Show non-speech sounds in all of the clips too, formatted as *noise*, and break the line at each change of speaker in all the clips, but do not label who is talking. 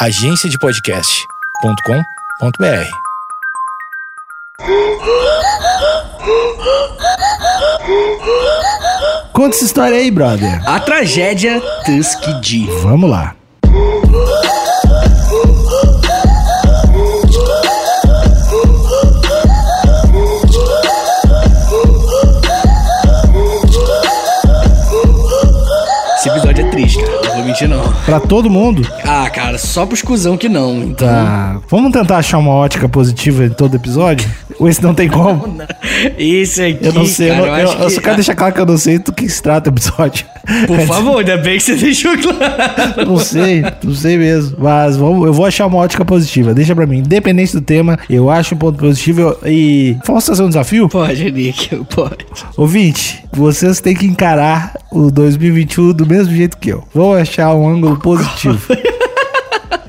agenciadepodcast.com.br.
Conta essa história aí, brother.
A tragédia Tuskegee.
Vamos lá. Pra todo mundo.
Ah, cara, só pros cuzão que não. Então.
Tá. Vamos tentar achar uma ótica positiva em todo episódio? Ou esse não tem como? *laughs*
Esse aqui.
Eu não sei,
cara,
eu, não- eu- eu
que-
só quero deixar claro que eu não sei do que se trata o episódio.
Por *laughs* favor, ainda bem que você *laughs* deixou claro.
Não sei, não sei mesmo. Mas vamos, eu vou achar uma ótica positiva. Deixa pra mim. Independente do tema, eu acho um ponto positivo. eu- E. Vamos fazer um desafio?
Pode, Nick, pode.
Ouvinte, vocês têm que encarar o 2021 do mesmo jeito que eu. Vamos achar um ângulo positivo.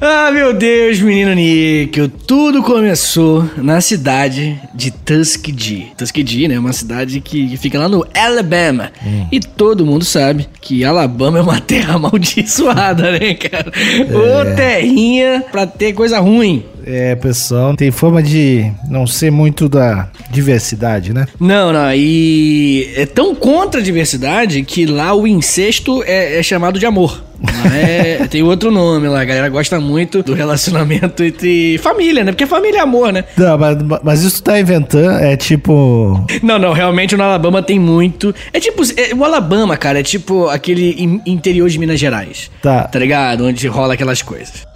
Ah, meu Deus, menino Níquel. Tudo começou na cidade de Tuskegee. Tuskegee, né? Uma cidade que, fica lá no Alabama. E todo mundo sabe que Alabama é uma terra *laughs* amaldiçoada, né, cara? Ô, terrinha pra ter coisa ruim.
É, pessoal, tem fama de não ser muito da diversidade, né?
Não, não, e é tão contra a diversidade que lá o incesto é, é chamado de amor. É- tem outro nome lá, a galera gosta muito do relacionamento entre família, né? Porque família é amor, né?
Não, mas, mas isso tu tá inventando, é tipo.
Não, não, realmente no Alabama tem muito. É tipo, é- o Alabama, cara, é tipo aquele in- interior de Minas Gerais.
Tá.
Tá ligado? Onde rola aquelas coisas.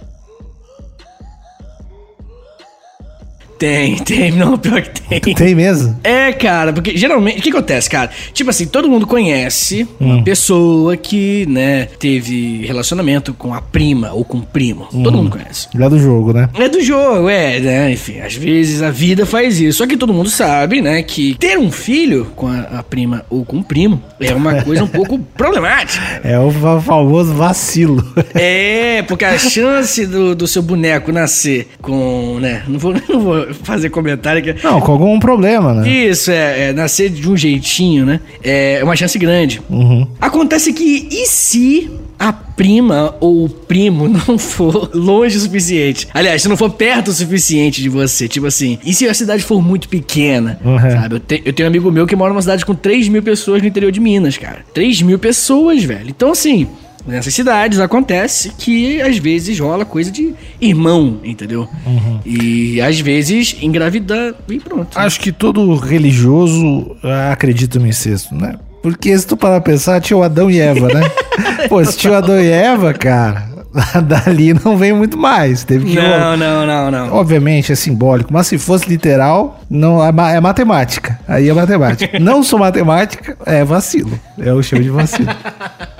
Tem, *laughs* tem, não, pior que tem.
Tem mesmo?
É, cara, porque geralmente. O que acontece, cara? Tipo assim, todo mundo conhece
Hum.
uma pessoa que, né, teve relacionamento com a prima ou com o primo. Todo mundo conhece.
Lá do jogo, né?
É do jogo, é, né? Enfim, às vezes a vida faz isso. Só que todo mundo sabe, né, que ter um filho com a, a prima ou com o primo é uma *laughs* coisa um pouco problemática.
É o fa- famoso vacilo.
É, porque a chance do, do seu boneco nascer com, né? Não vou, *laughs* não vou fazer comentário que.
Não, com algum problema, né?
Isso, é, é, nascer de um jeitinho, né? É uma chance grande.
Uhum.
Acontece que, e se a prima ou o primo *laughs* não for longe o suficiente? Aliás, se não for perto o suficiente de você, tipo assim, e se a cidade for muito pequena?
Uhum.
Sabe? Eu, te- eu tenho um amigo meu que mora numa cidade com 3 mil pessoas no interior de Minas, cara. 3 mil pessoas, velho. Então, assim. Nessas cidades acontece que às vezes rola coisa de irmão, entendeu?
Uhum.
E às vezes engravida e pronto.
Acho que todo religioso ah, acredita no incesto, né? Porque se tu parar pra pensar, tinha o Adão e Eva, né? *laughs* Pô, se tinha o Adão e Eva, cara, *laughs* dali não vem muito mais. Teve que
Não, não, não, não.
Obviamente é simbólico, mas se fosse literal, não é, é matemática. Aí é matemática. *laughs* não sou matemática, é vacilo. Eu chamo de vacilo.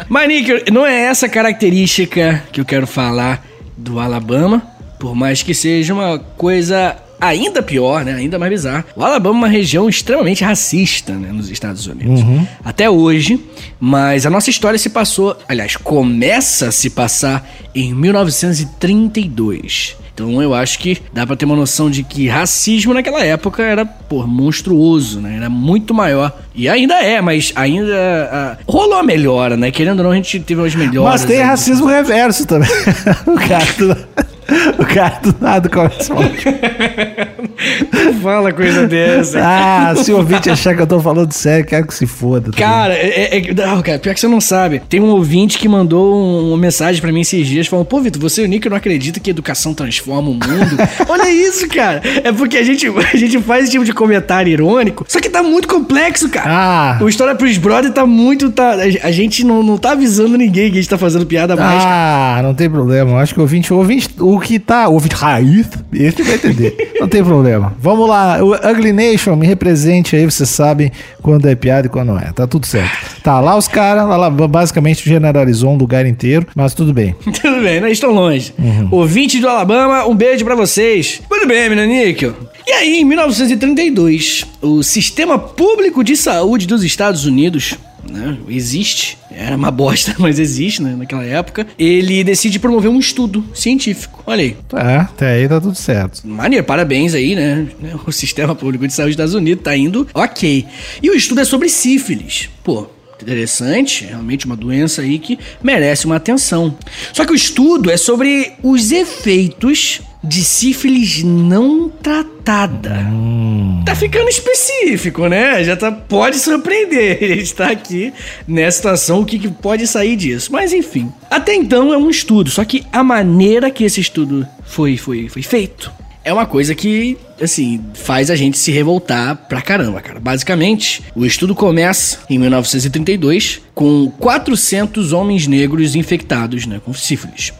Mas, Nick, não é essa característica que eu quero falar do Alabama, por mais que seja uma coisa ainda pior, né? Ainda mais bizarra. O Alabama é uma região extremamente racista, né? Nos Estados Unidos. Até hoje. Mas a nossa história se passou... Aliás, começa a se passar em 1932. Então eu acho que dá pra ter uma noção de que racismo naquela época era, pô, monstruoso, né? Era muito maior. E ainda é, mas ainda ah, rolou a melhora, né? Querendo ou não, a gente teve umas melhoras.
Mas tem racismo reverso também. *laughs* o cara *laughs* o cara do nada começa a falar.
Fala coisa dessa.
Ah, se o ouvinte achar que eu tô falando sério, quero que se foda. tá?
Cara, é, é- não, cara, pior que você não sabe. Tem um ouvinte que mandou um- uma mensagem pra mim esses dias falando: Pô, Vitor, você e o Nick não acredita que educação transforma o mundo? *laughs* Olha isso, cara. É porque a gente, a gente faz esse tipo de comentário irônico, só que tá muito complexo, cara.
Ah.
O História pros Brother tá muito. Tá, a gente não, não tá avisando ninguém que a gente tá fazendo piada mais. cara.
Ah, não tem problema. Eu acho que o ouvinte, o ouvinte, o que tá, o ouvinte raiz, esse vai entender. *laughs* não tem problema. Vamos lá, o Ugly Nation, me represente aí, vocês sabem quando é piada e quando não é. Tá tudo certo. Tá, lá os caras, lá, lá basicamente generalizou um lugar inteiro, mas tudo bem. *laughs*
Tudo bem, não estão longe.
Uhum.
Ouvinte do Alabama, um beijo pra vocês. Muito bem, menino Níquel. E aí, em 1932, o Sistema Público de Saúde dos Estados Unidos, né, existe, era uma bosta, *laughs* mas existe, né, naquela época, ele decide promover um estudo científico. Olha aí.
Tá, até aí tá tudo certo.
Maneiro, parabéns aí, né? *laughs* O Sistema Público de Saúde dos Estados Unidos tá indo ok. E o estudo é sobre sífilis. Pô, interessante, realmente uma doença aí que merece uma atenção. Só que o estudo é sobre os efeitos de sífilis não tratada. Tá ficando específico, né? Já tá, pode surpreender. *laughs* A gente tá aqui nessa situação, o que, que pode sair disso. Mas enfim. Até então é um estudo, só que a maneira que esse estudo foi, foi, foi feito é uma coisa que, assim, faz a gente se revoltar pra caramba, cara. Basicamente, o estudo começa em 1932 com 400 homens negros infectados, né, com sífilis.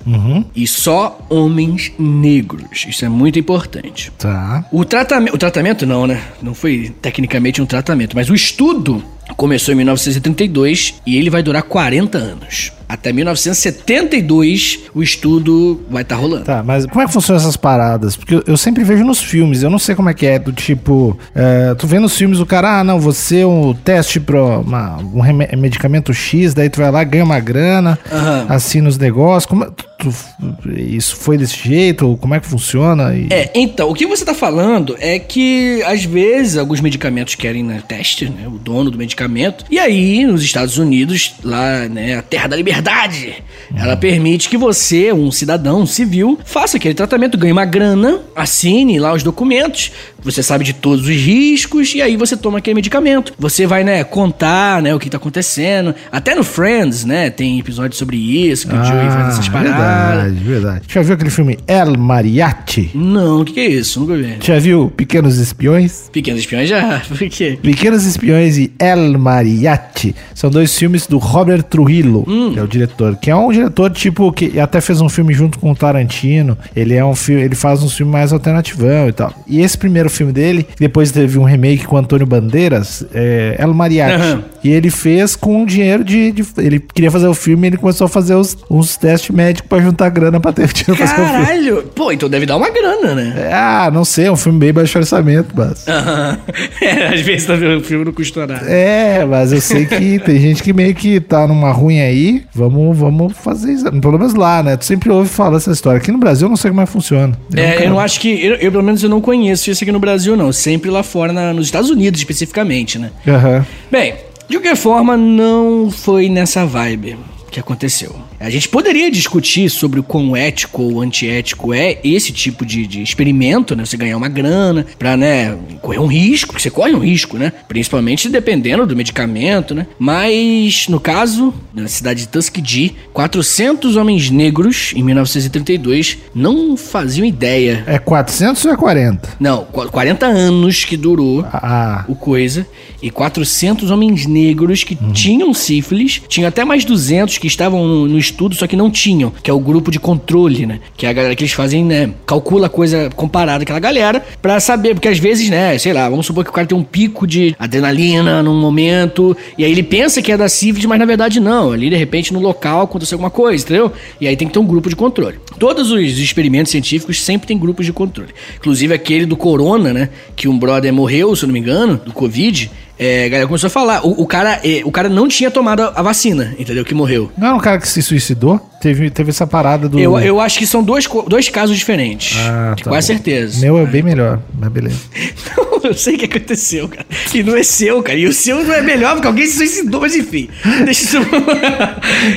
E só homens negros. Isso é muito importante.
Tá.
O tratamento, o tratamento não, né? Não foi tecnicamente um tratamento, mas o estudo começou em 1932 e ele vai durar 40 anos. Até 1972 o estudo vai estar rolando.
Tá, mas como é que funcionam essas paradas? Porque eu, eu sempre vejo nos filmes, eu não sei como é que é, do tipo, é, tu vê nos filmes o cara, ah, não, você é um teste pra uma- um medicamento X, daí tu vai lá, ganha uma grana,
Aham.
assina os negócios, como é- tu- tu- isso foi desse jeito, ou como é que funciona? E-
É, então, o que você tá falando é que às vezes alguns medicamentos querem né, teste, né, o dono do medicamento, e aí nos Estados Unidos, lá, né, a terra da liberdade, ela permite que você, um cidadão um civil, faça aquele tratamento, ganhe uma grana, assine lá os documentos, você sabe de todos os riscos, e aí você toma aquele medicamento. Você vai, né, contar, né, o que tá acontecendo. Até no Friends, né, tem episódio sobre isso, que o Joey faz essas paradas.
Ah, verdade, verdade. Já viu aquele filme El Mariachi?
Não, o que, que é isso? Nunca vi.
Já viu Pequenos Espiões?
Pequenos espiões já. *laughs* Por quê?
Pequenos Espiões e El Mariachi são dois filmes do Robert Trujillo, que é o diretor, que é um diretor tipo que até fez um filme junto com o Tarantino. Ele é um filme, ele faz um filme mais alternativão e tal. E esse primeiro filme dele, depois teve um remake com Antônio Bandeiras, é El Mariachi.
Aham.
E ele fez com dinheiro de, de- ele queria fazer o filme, e ele começou a fazer os, uns testes médicos pra juntar grana pra ter *laughs* dinheiro pra fazer o filme.
Caralho! Pô, então deve dar uma grana, né?
Ah, não sei, é um filme bem baixo orçamento, mas.
Aham. *laughs* É, às vezes tá vendo o filme não custa nada.
É, mas eu sei que *laughs* tem gente que meio que tá numa ruim aí. Vamos, vamos fazer isso. Pelo menos lá, né? Tu sempre ouve falar essa história. Aqui no Brasil eu não sei como é que funciona.
É,
nunca-
eu não acho que. Eu, eu, pelo menos, eu não conheço isso aqui no Brasil, não. Sempre lá fora, na- nos Estados Unidos, especificamente, né?
Aham.
Bem, de qualquer forma, não foi nessa vibe que aconteceu. A gente poderia discutir sobre o quão ético ou antiético é esse tipo de, de experimento, né? Você ganhar uma grana pra, né, correr um risco, que você corre um risco, né? Principalmente dependendo do medicamento, né? Mas, no caso, na cidade de Tuskegee, 400 homens negros, em 1932, não faziam ideia.
É 400 ou é 40?
Não, qu- 40 anos que durou
Ah,
o coisa e 400 homens negros que
Uhum.
tinham sífilis, tinha até mais 200 que estavam no, no estudo, só que não tinham, que é o grupo de controle, né? Que é a galera que eles fazem, né? Calcula a coisa comparada àquela galera pra saber, porque às vezes, né, sei lá, vamos supor que o cara tem um pico de adrenalina num momento, e aí ele pensa que é da sífilis, mas na verdade não. Ali, de repente, no local aconteceu alguma coisa, entendeu? E aí tem que ter um grupo de controle. Todos os experimentos científicos sempre tem grupos de controle. Inclusive aquele do corona, né? Que um brother morreu, se eu não me engano, do Covid. É, a galera começou a falar. O, o cara, é, o cara não tinha tomado a vacina, entendeu? Que morreu.
não era um cara que se suicidou? Teve, teve essa parada do.
Eu, eu acho que são dois, dois casos diferentes.
Ah, tá
quase
bom.
certeza.
Meu é bem melhor, mas beleza. *laughs*
Não, eu sei o que aconteceu, cara. E não é seu, cara. E o seu não é melhor porque alguém se suicidou, mas enfim. Deixa isso.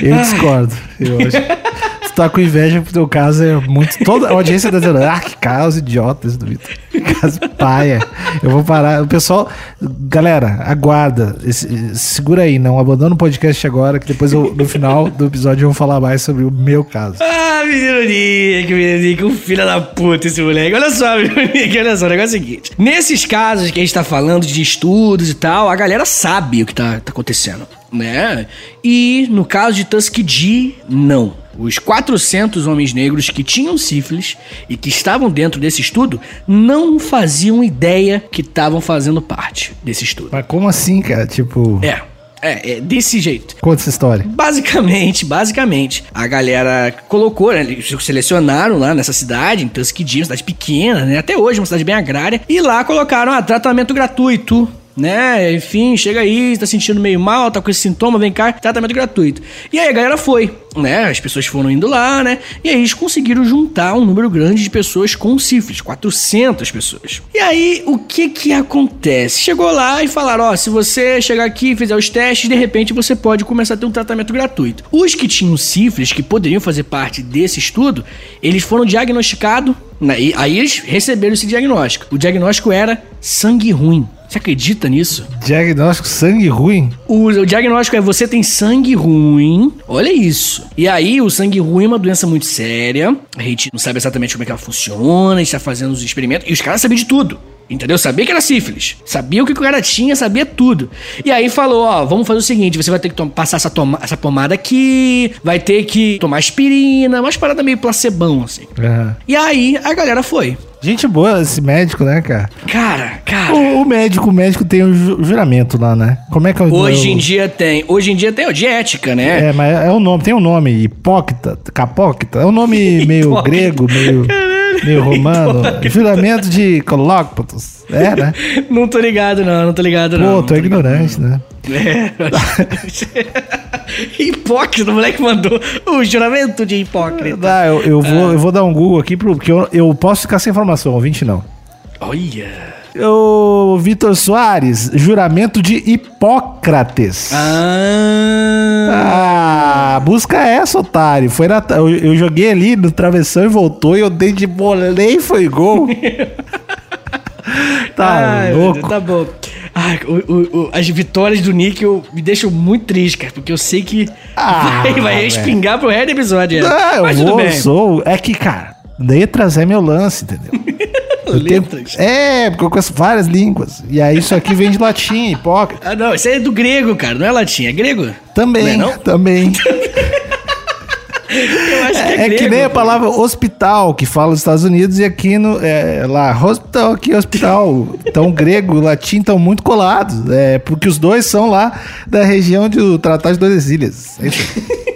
Eu *laughs* discordo. Eu acho. Tá com inveja pro teu caso, é muito. Toda a audiência tá dizendo, ah, que caso idiota esse do Vitor. Que caso paia. Eu vou parar. O pessoal. Galera, aguarda. Segura aí, não abandona o podcast agora, que depois eu, no final do episódio eu vou falar mais sobre o meu caso.
Ah, menino Nick, menino Nick, um filho da puta esse moleque. Olha só, *laughs* menino Nick, olha só, o negócio é o seguinte. Nesses casos que a gente tá falando de estudos e tal, a galera sabe o que tá, tá acontecendo, né? E no caso de Tuskegee, não. Os 400 homens negros que tinham sífilis e que estavam dentro desse estudo não faziam ideia que estavam fazendo parte desse estudo.
Mas como assim, cara? Tipo,
É, é, é desse jeito.
conta essa história.
Basicamente, basicamente, a galera colocou, né, eles selecionaram lá nessa cidade, em Tuskegee, uma cidade pequena, né, até hoje uma cidade bem agrária, e lá colocaram ah, tratamento gratuito né? Enfim, chega aí, tá sentindo meio mal, tá com esse sintoma, vem cá, tratamento gratuito. E aí a galera foi, né? As pessoas foram indo lá, né? E aí eles conseguiram juntar um número grande de pessoas com sífilis, 400 pessoas. E aí, o que que acontece? Chegou lá e falaram, ó, se você chegar aqui e fizer os testes, de repente você pode começar a ter um tratamento gratuito. Os que tinham sífilis, que poderiam fazer parte desse estudo, eles foram diagnosticados, né? Aí eles receberam esse diagnóstico. O diagnóstico era sangue ruim. Você acredita nisso?
Diagnóstico sangue ruim?
O, o, diagnóstico é você tem sangue ruim. Olha isso. E aí, o sangue ruim é uma doença muito séria. A gente não sabe exatamente como é que ela funciona. A gente tá fazendo os experimentos. E os caras sabiam de tudo. Entendeu? Sabia que era sífilis. Sabia o que o cara tinha, sabia tudo. E aí falou: ó, vamos fazer o seguinte: você vai ter que passar essa, essa pomada aqui, vai ter que tomar aspirina, umas paradas meio placebão, assim.
Uhum.
E aí a galera foi.
Gente boa esse médico, né, cara?
Cara, cara.
O, o médico, o médico tem o ju juramento lá, né? Como é que é o
Hoje em dia tem. Hoje em dia tem o de ética, né?
É, mas é o nome, tem um nome, hipócrita, capócrita. É um nome *laughs* meio grego, meio, meio romano. Juramento de colócpatos. É, né? *laughs*
não tô ligado, não, não tô ligado, não.
Pô, tô,
tô
ignorante,
ligado,
né?
É. *laughs* *laughs* hipócrita, o moleque mandou o juramento de hipócrita.
Dá, eu, eu, vou, eu vou dar um Google aqui, porque eu, eu posso ficar sem informação, ouvinte não.
Olha.
O Vitor Soares, juramento de Hipócrates.
Ah.
ah busca essa, otário. Foi na, eu, eu, joguei ali no travessão e voltou e eu dei de bolei e foi gol. *laughs* tá Ai, louco.
Deus, tá bom. Ai, o, o, o, as vitórias do Níquel me deixam muito triste, cara, porque eu sei que ah, vai, vai espingar pro resto do episódio.
Não, Mas eu vou, bem. sou. É que, cara, letras é meu lance, entendeu? *laughs*
letras?
Tenho, é, porque eu conheço várias línguas. E aí isso aqui vem de latim, hipócrita.
Ah, não, isso é do grego, cara, não é latim, é grego?
Também, não é, não? também. *laughs*
Que é,
é, que nem a palavra hospital que fala nos Estados Unidos e aqui no é, lá hospital aqui hospital. Então grego e latim estão muito colados, é porque os dois são lá da região do Tratado de Tordesilhas. É isso.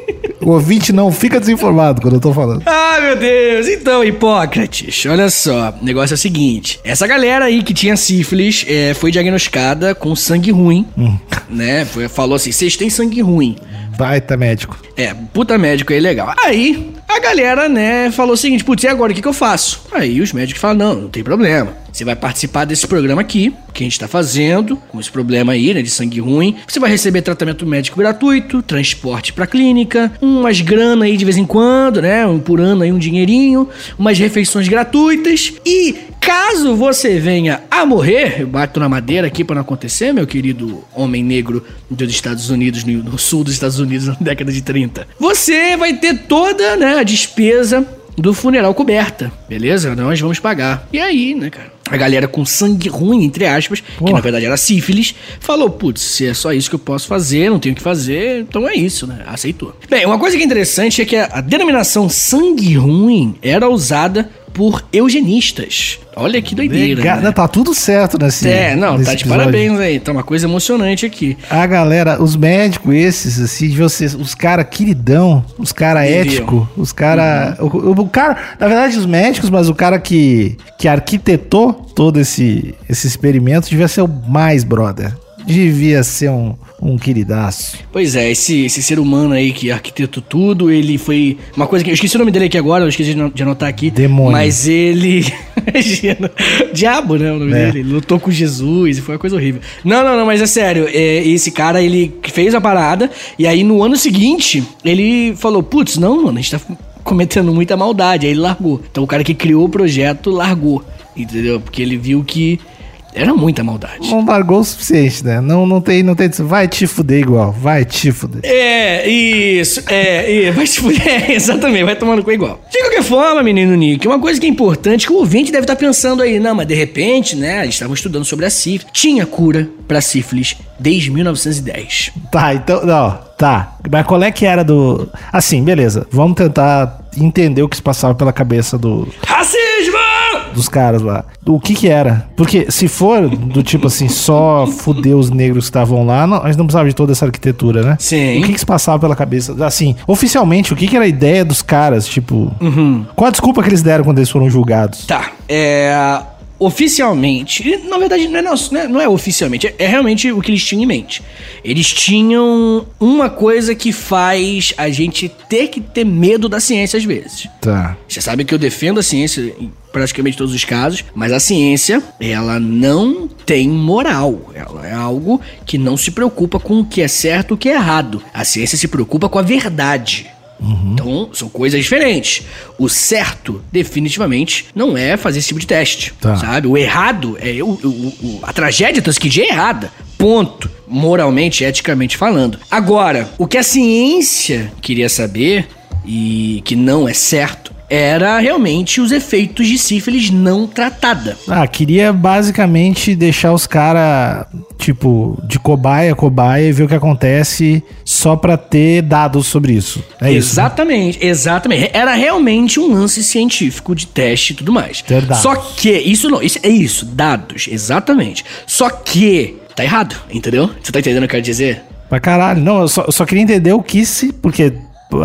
O ouvinte não fica desinformado quando eu tô falando.
Ah, meu Deus. Então, Hipócrates, olha só. O negócio é o seguinte. Essa galera aí que tinha sífilis é, foi diagnosticada com sangue ruim, hum. né? Foi, falou assim, vocês têm sangue ruim.
Baita médico.
É, puta médico aí legal. Aí, a galera, né, falou o seguinte, putz, e agora o que, que eu faço? Aí os médicos falam, não, não tem problema. Você vai participar desse programa aqui, que a gente tá fazendo, com esse problema aí, né, de sangue ruim. Você vai receber tratamento médico gratuito, transporte pra clínica, umas grana aí de vez em quando, né, um por ano aí um dinheirinho, umas refeições gratuitas e Caso você venha a morrer, eu bato na madeira aqui para não acontecer, meu querido homem negro dos Estados Unidos, no sul dos Estados Unidos, na década de 30, você vai ter toda né, a despesa do funeral coberta, beleza? Nós vamos pagar. E aí, né, cara? A galera com sangue ruim, entre aspas, Porra. que na verdade era sífilis, falou: putz, se é só isso que eu posso fazer, não tenho o que fazer, então é isso, né? Aceitou. Bem, uma coisa que é interessante é que a, a denominação sangue ruim era usada por eugenistas. Olha que doideira. Legal.
Né? Tá tudo certo nesse.
É, não, tá de episódio. parabéns aí. Tá uma coisa emocionante aqui.
A galera, os médicos esses, assim, de vocês, os cara queridão, os cara ético, os cara. Uhum. O, o, cara, na verdade, os médicos, mas o cara que, que arquitetou todo esse, esse experimento devia ser o mais brother devia ser um, um queridaço.
Pois é, esse, esse ser humano aí que arquitetou tudo, ele foi. Uma coisa que. Eu esqueci o nome dele aqui agora, eu esqueci de anotar aqui.
Demônio.
Mas ele. *laughs* Diabo, né? O nome é. dele. Ele lutou com Jesus e foi uma coisa horrível. Não, não, não, mas é sério. É, esse cara, ele fez a parada, e aí no ano seguinte, ele falou: Putz, não, mano, a gente tá cometendo muita maldade. Aí ele largou. Então o cara que criou o projeto largou. Entendeu? Porque ele viu que era muita maldade.
Não largou o suficiente, né? Não, não tem, não tem. Vai te fuder igual. Vai te fuder.
É, isso. É, é vai te fuder. *laughs* É, exatamente, vai tomando cu igual. De qualquer forma, menino Nick, uma coisa que é importante que o ouvinte deve estar pensando aí, não, mas de repente, né? Eles estavam estudando sobre a sífilis. Tinha cura pra sífilis desde 1910.
Tá, então, não, tá. Mas qual é que era do. Assim, beleza. Vamos tentar entender o que se passava pela cabeça do.
Racismo!
dos caras lá. O que que era? Porque se for do tipo assim, só fuder os negros que estavam lá, não, a gente não precisava de toda essa arquitetura, né?
Sim.
O que que se passava pela cabeça? Assim, oficialmente, o que que era a ideia dos caras? Tipo,
uhum.
qual a desculpa que eles deram quando eles foram julgados?
Tá. É oficialmente, na verdade não é, nosso, né, não é oficialmente, é, é realmente o que eles tinham em mente. Eles tinham uma coisa que faz a gente ter que ter medo da ciência às vezes.
Tá.
Você sabe que eu defendo a ciência em praticamente todos os casos, mas a ciência, ela não tem moral. Ela é algo que não se preocupa com o que é certo e o que é errado. A ciência se preocupa com a verdade. Então, são coisas diferentes. O certo, definitivamente, não é fazer esse tipo de teste.
Tá.
Sabe? O errado é. O, o- o- a tragédia Tuskegee é errada. Ponto. Moralmente, eticamente falando. Agora, o que a ciência queria saber, e que não é certo, era realmente os efeitos de sífilis não tratada.
Ah, queria basicamente deixar os caras, tipo, de cobaia a cobaia e ver o que acontece só pra ter dados sobre isso. É isso. né?
exatamente, exatamente. Era realmente um lance científico de teste e tudo mais.
Ter dados.
Só que isso não, isso é isso, dados, exatamente. Só que tá errado, entendeu? Você tá entendendo o que eu quero dizer?
Pra caralho. Não, eu só, eu só queria entender o que se. Porque,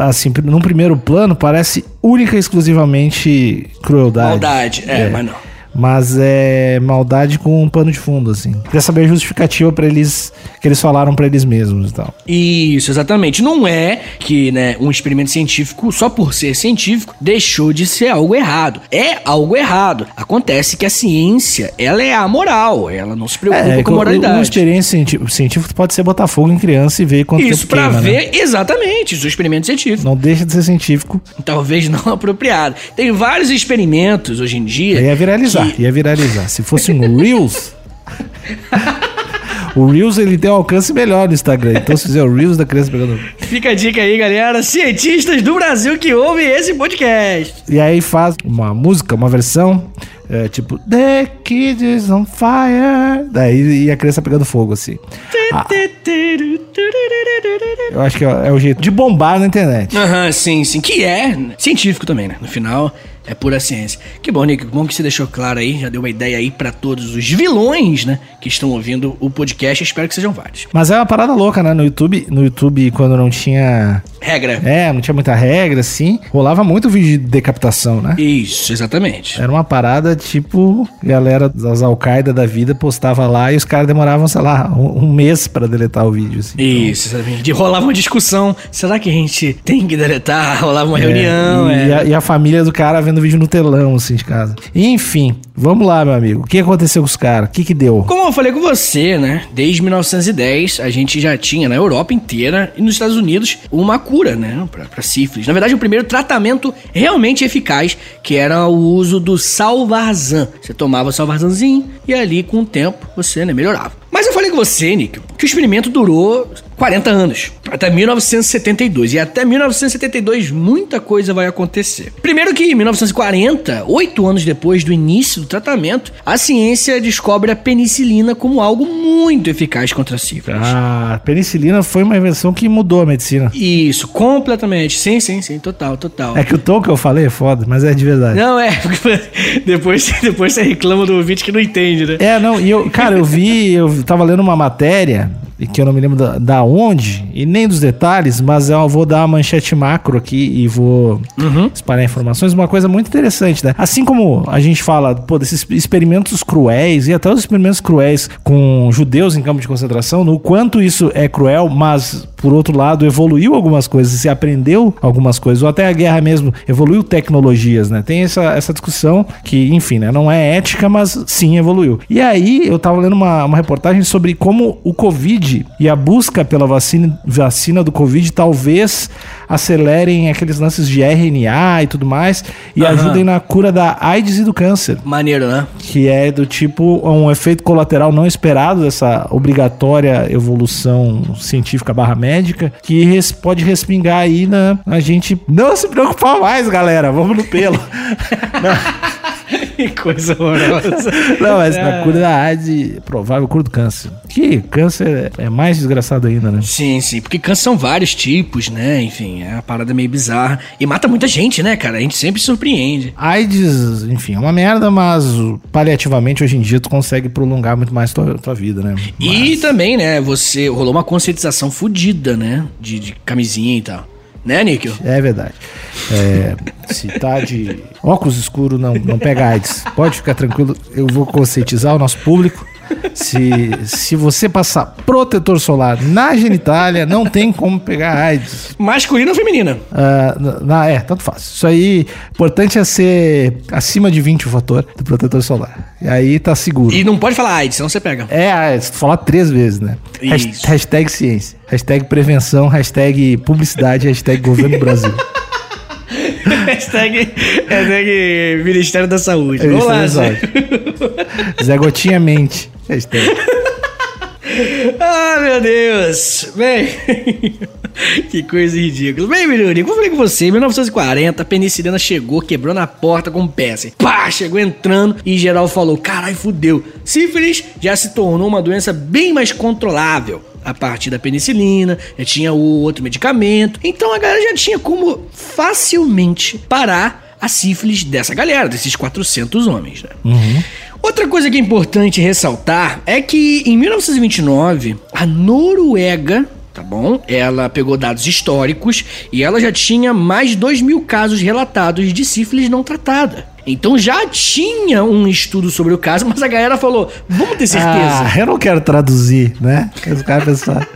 assim, num primeiro plano, parece única e exclusivamente crueldade.
Maldade, é, mas não.
Mas é maldade com um pano de fundo, assim. Queria saber a justificativa pra eles. que eles falaram pra eles mesmos e tal.
Isso, exatamente. Não é que, né, um experimento científico, só por ser científico, deixou de ser algo errado. É algo errado. Acontece que a ciência, ela é amoral, ela não se preocupa
É,
com moralidade.
experiência científica, científica pode ser botar fogo em criança e ver quanto
Isso
tempo
pra
queima, né?
ver, exatamente, isso é um experimento científico.
Não deixa de ser científico.
Talvez não *laughs* apropriado. Tem vários experimentos hoje em dia.
Ia viralizar,
que-
ia viralizar. Se fosse um Reels. o Reels ele tem um alcance melhor no Instagram. Então, se fizer o Reels da criança pegando.
Fica a dica aí, galera. Cientistas do Brasil que ouvem esse podcast.
E aí faz uma música, uma versão. é, tipo, The Kid is on fire. Daí e a criança pegando fogo, assim. Ah, eu acho que é, é o jeito de bombar na internet.
Aham, sim, sim. Que é científico também, né? No final, é pura ciência. Que bom, Nick. Bom que você deixou claro aí. Já deu uma ideia aí pra todos os vilões, né? Que estão ouvindo o podcast. Espero que sejam vários.
Mas é uma parada louca, né? No YouTube, no YouTube quando não tinha.
Regra.
É, não tinha muita regra, assim. Rolava muito vídeo de decapitação, né?
Isso, exatamente.
Era uma parada tipo, galera das Al-Qaeda da vida postava lá e os caras demoravam, sei lá, um, um mês pra deletar o vídeo. Assim.
Isso, exatamente. De- Rolava uma discussão. Será que a gente tem que deletar? *laughs* Rolava uma reunião.
É, e,
é.
a, e a família do cara vendo vídeo no telão, assim, de casa. Enfim, vamos lá, meu amigo. O que aconteceu com os caras? O que que deu?
Como eu falei com você, né? Desde 1910 a gente já tinha na Europa inteira e nos Estados Unidos uma cura, né? Pra, pra sífilis. Na verdade, o primeiro tratamento realmente eficaz, que era o uso do salvarzan. Você tomava o salvarzanzinho e ali com o tempo você né, melhorava. Mas eu falei com você, Nick, que o experimento durou 40 anos, até 1972. E até 1972 muita coisa vai acontecer. Primeiro que em 1940, oito anos depois do início do tratamento, a ciência descobre a penicilina como algo muito eficaz contra a sífilis.
A penicilina foi uma invenção que mudou a medicina.
Isso, completamente. Sim, sim, sim, total, total.
É que o tom que eu falei é foda, mas é de verdade.
Não, é, porque *laughs* depois, depois você reclama do ouvinte que não entende, né?
É, não, e eu, cara, eu vi, eu tava lendo uma matéria, que eu não me lembro da, da onde, e nem dos detalhes, mas eu vou dar uma manchete macro aqui e vou espalhar informações. Uma coisa muito interessante, né? Assim como a gente fala, pô, desses experimentos cruéis, e até os experimentos cruéis com judeus em campo de concentração, no quanto isso é cruel, mas, por outro lado, evoluiu algumas coisas, se aprendeu algumas coisas, ou até a guerra mesmo evoluiu tecnologias, né? Tem essa, essa discussão que, enfim, né, não é ética, mas sim evoluiu. E aí, eu tava lendo uma, uma reportagem sobre como o Covid e a busca pela vacina, vacina do Covid talvez acelerem aqueles lances de RNA e tudo mais e
Aham.
ajudem na cura da AIDS e do câncer
Maneiro, né?
que é do tipo um efeito colateral não esperado dessa obrigatória evolução científica barra médica que res- pode respingar aí na a gente não se preocupar mais, galera. Vamos no pelo. *laughs* *laughs* *laughs*
Que coisa horrorosa.
não, mas na cura da AIDS, provável cura do câncer. Que câncer é mais desgraçado ainda, né?
Sim, sim, porque câncer são vários tipos, né? Enfim, é uma parada meio bizarra. E mata muita gente, né, cara? A gente sempre surpreende.
AIDS, enfim, é uma merda, mas paliativamente hoje em dia tu consegue prolongar muito mais tua, tua vida, né?
E também, né, você rolou uma conscientização fodida, né? De, de camisinha e tal. Né, Níquel?
É verdade. É, se tá de óculos escuros, não, não pega AIDS. Pode ficar tranquilo, eu vou conscientizar o nosso público. Se, se você passar protetor solar na genitália, não tem como pegar AIDS.
Masculina ou feminina?
Ah, na, é, tanto faz. Isso aí, importante é ser acima de 20 o fator do protetor solar. E aí tá seguro.
E não pode falar AIDS, senão você pega.
É, ah, se tu falar três vezes, né?
Isso.
Hashtag ciência. Hashtag prevenção, hashtag publicidade, hashtag governo do Brasil. *laughs*
hashtag, hashtag Ministério da Saúde.
É
lá,
é
Zé.
exato. Zé Gotinha mente. Hashtag. *laughs*
Ah, meu Deus! Bem, *laughs* que coisa ridícula. Bem, Miruni, como eu falei com você, em 1940, a penicilina chegou, quebrou na porta com um pé assim. Pá, chegou entrando e geral falou: carai, fudeu. Sífilis já se tornou uma doença bem mais controlável. A partir da penicilina, já tinha o outro medicamento. Então a galera já tinha como facilmente parar a sífilis dessa galera, desses 400 homens, né? Outra coisa que é importante ressaltar é que em 1929, a Noruega, tá bom? Ela pegou dados históricos e ela já tinha mais de 2 mil casos relatados de sífilis não tratada. Então já tinha um estudo sobre o caso, mas a galera falou: vamos ter certeza.
Ah, eu não quero traduzir, né? Os caras pensaram.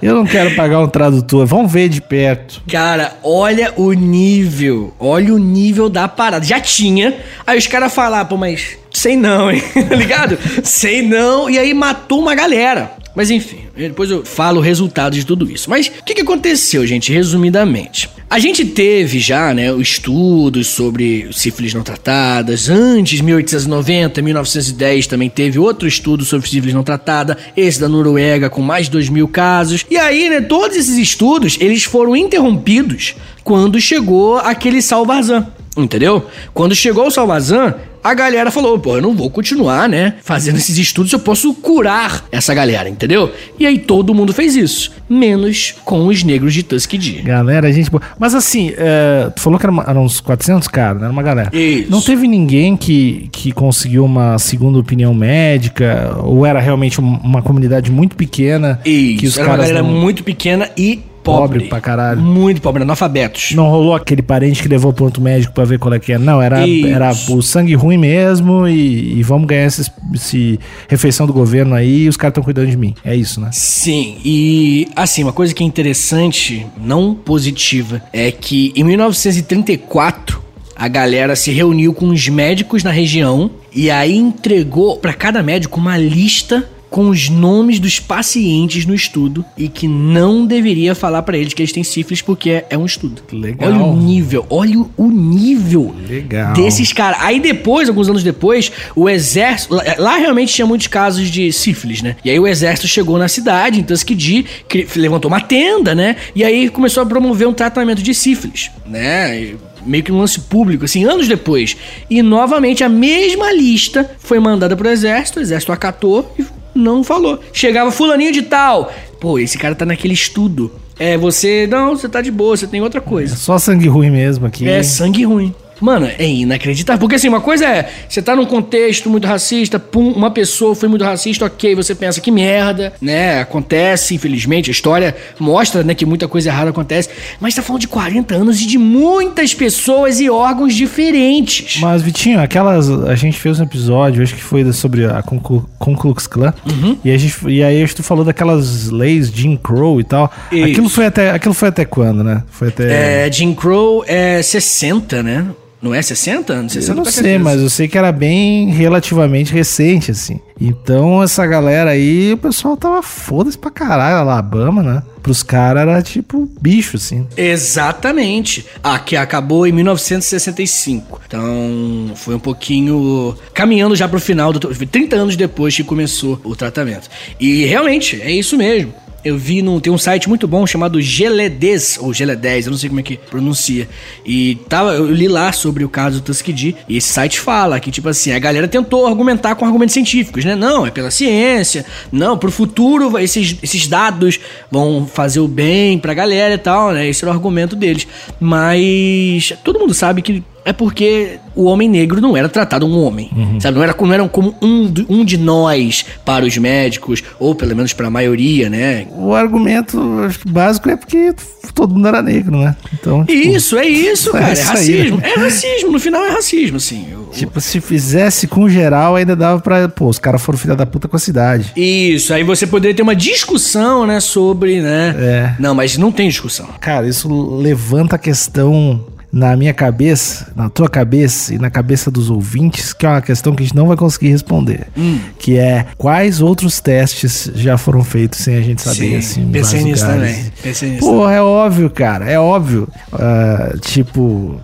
Eu não quero pagar um tradutor. Vamos ver de perto.
Cara, olha o nível. Olha o nível da parada. Já tinha. Aí os caras falaram, pô, mas sei não, hein? *laughs* tá ligado? sei não. E aí matou uma galera. Mas enfim, depois eu falo o resultado de tudo isso. Mas o que, que aconteceu, gente, resumidamente? A gente teve já, né, os estudos sobre sífilis não tratadas. Antes, 1890, 1910, também teve outro estudo sobre sífilis não tratada. Esse da Noruega, com mais de 2 mil casos. E aí, né, todos esses estudos, eles foram interrompidos quando chegou aquele Salvazan. Entendeu? Quando chegou o Salvazan, a galera falou, pô, eu não vou continuar, né? Fazendo esses estudos, eu posso curar essa galera, entendeu? E aí todo mundo fez isso. Menos com os negros de Tuskegee.
Galera, gente. Mas assim, é, tu falou que era uma- eram uns 400 caras, né? Era uma galera.
Isso.
Não teve ninguém que, que conseguiu uma segunda opinião médica? Ou era realmente um- uma comunidade muito pequena?
Isso,
que os
era uma
caras
galera
não,
muito pequena e pobre.
Pobre pra caralho.
Muito pobre, analfabetos.
não rolou aquele parente que levou ponto médico pra ver qual é que é. Não, era,
Isso.
era o sangue ruim mesmo e, e vamos ganhar esse refeição do governo aí e os caras estão cuidando de mim. É isso, né?
Sim, e assim, uma coisa que é interessante, não positiva, é que em 1934 a galera se reuniu com os médicos na região e aí entregou pra cada médico uma lista com os nomes dos pacientes no estudo e que não deveria falar pra eles que eles têm sífilis porque é, é um estudo.
Legal.
Olha o nível, olha o- nível
Legal.
desses caras. Aí depois, alguns anos depois, o exército. Lá, lá realmente tinha muitos casos de sífilis, né? E aí o exército chegou na cidade, em Tuskegee, cri- levantou uma tenda, né? E aí começou a promover um tratamento de sífilis, né? E Meio que um lance público, assim, anos depois. E novamente a mesma lista foi mandada pro exército, o exército acatou e não falou. Chegava fulaninho de tal. Pô, esse cara tá naquele estudo. É, você. Não, você tá de boa, você tem outra coisa.
Só sangue ruim mesmo aqui.
É sangue ruim. Mano, é inacreditável. Porque assim, uma coisa é, você tá num contexto muito racista, pum, uma pessoa foi muito racista, ok, você pensa que merda, né? Acontece, infelizmente, a história mostra, né, que muita coisa errada acontece. Mas tá falando de 40 anos e de muitas pessoas e órgãos diferentes.
Mas, Vitinho, aquelas. A gente fez um episódio, acho que foi sobre a Ku Klux Klan.
Uhum.
E, a gente, e aí tu falou daquelas leis Jim Crow e tal.
Isso.
Aquilo foi, até, aquilo foi até quando, né? Foi até.
É, Jim Crow é 60, né? Não é 60 anos? 60
Eu não sei,
certeza.
mas eu sei que era bem relativamente recente, assim. Então, essa galera aí, o pessoal tava foda-se pra caralho, Alabama, né? Pros caras era tipo bicho, assim.
Exatamente. A que acabou em 1965. Então, foi um pouquinho caminhando já pro final do 30 anos depois que começou o tratamento. E realmente, é isso mesmo. Eu vi no tem um site muito bom chamado Geledes ou Geledez, eu não sei como é que pronuncia. E tava, eu li lá sobre o caso do Tuskegee e esse site fala que tipo assim, a galera tentou argumentar com argumentos científicos, né? Não, é pela ciência. Não, pro futuro esses, esses dados vão fazer o bem pra galera e tal, né? Esse era o argumento deles. Mas todo mundo sabe que é porque o homem negro não era tratado como um homem. Sabe? Não era, como- não era como um, um de nós para os médicos, ou pelo menos para a maioria, né?
O argumento básico é porque todo mundo era negro, né? Então, tipo,
Isso, é isso, *laughs*
É
cara. É,
isso aí,
racismo.
né?
É racismo, no final é racismo, assim. Eu-
tipo, se fizesse com geral, ainda dava pra. Pô, os caras foram filha da puta com a cidade.
Isso, aí você poderia ter uma discussão, né, sobre, né?
É.
Não, mas não tem discussão.
Cara, isso levanta a questão na minha cabeça, na tua cabeça e na cabeça dos ouvintes, que é uma questão que a gente não vai conseguir responder.
Hum.
Que é quais outros testes já foram feitos sem a gente saber, assim. em
pensei nisso
lugares.
também. Pensei nisso.
Porra, é óbvio, cara. É óbvio. Ah, tipo,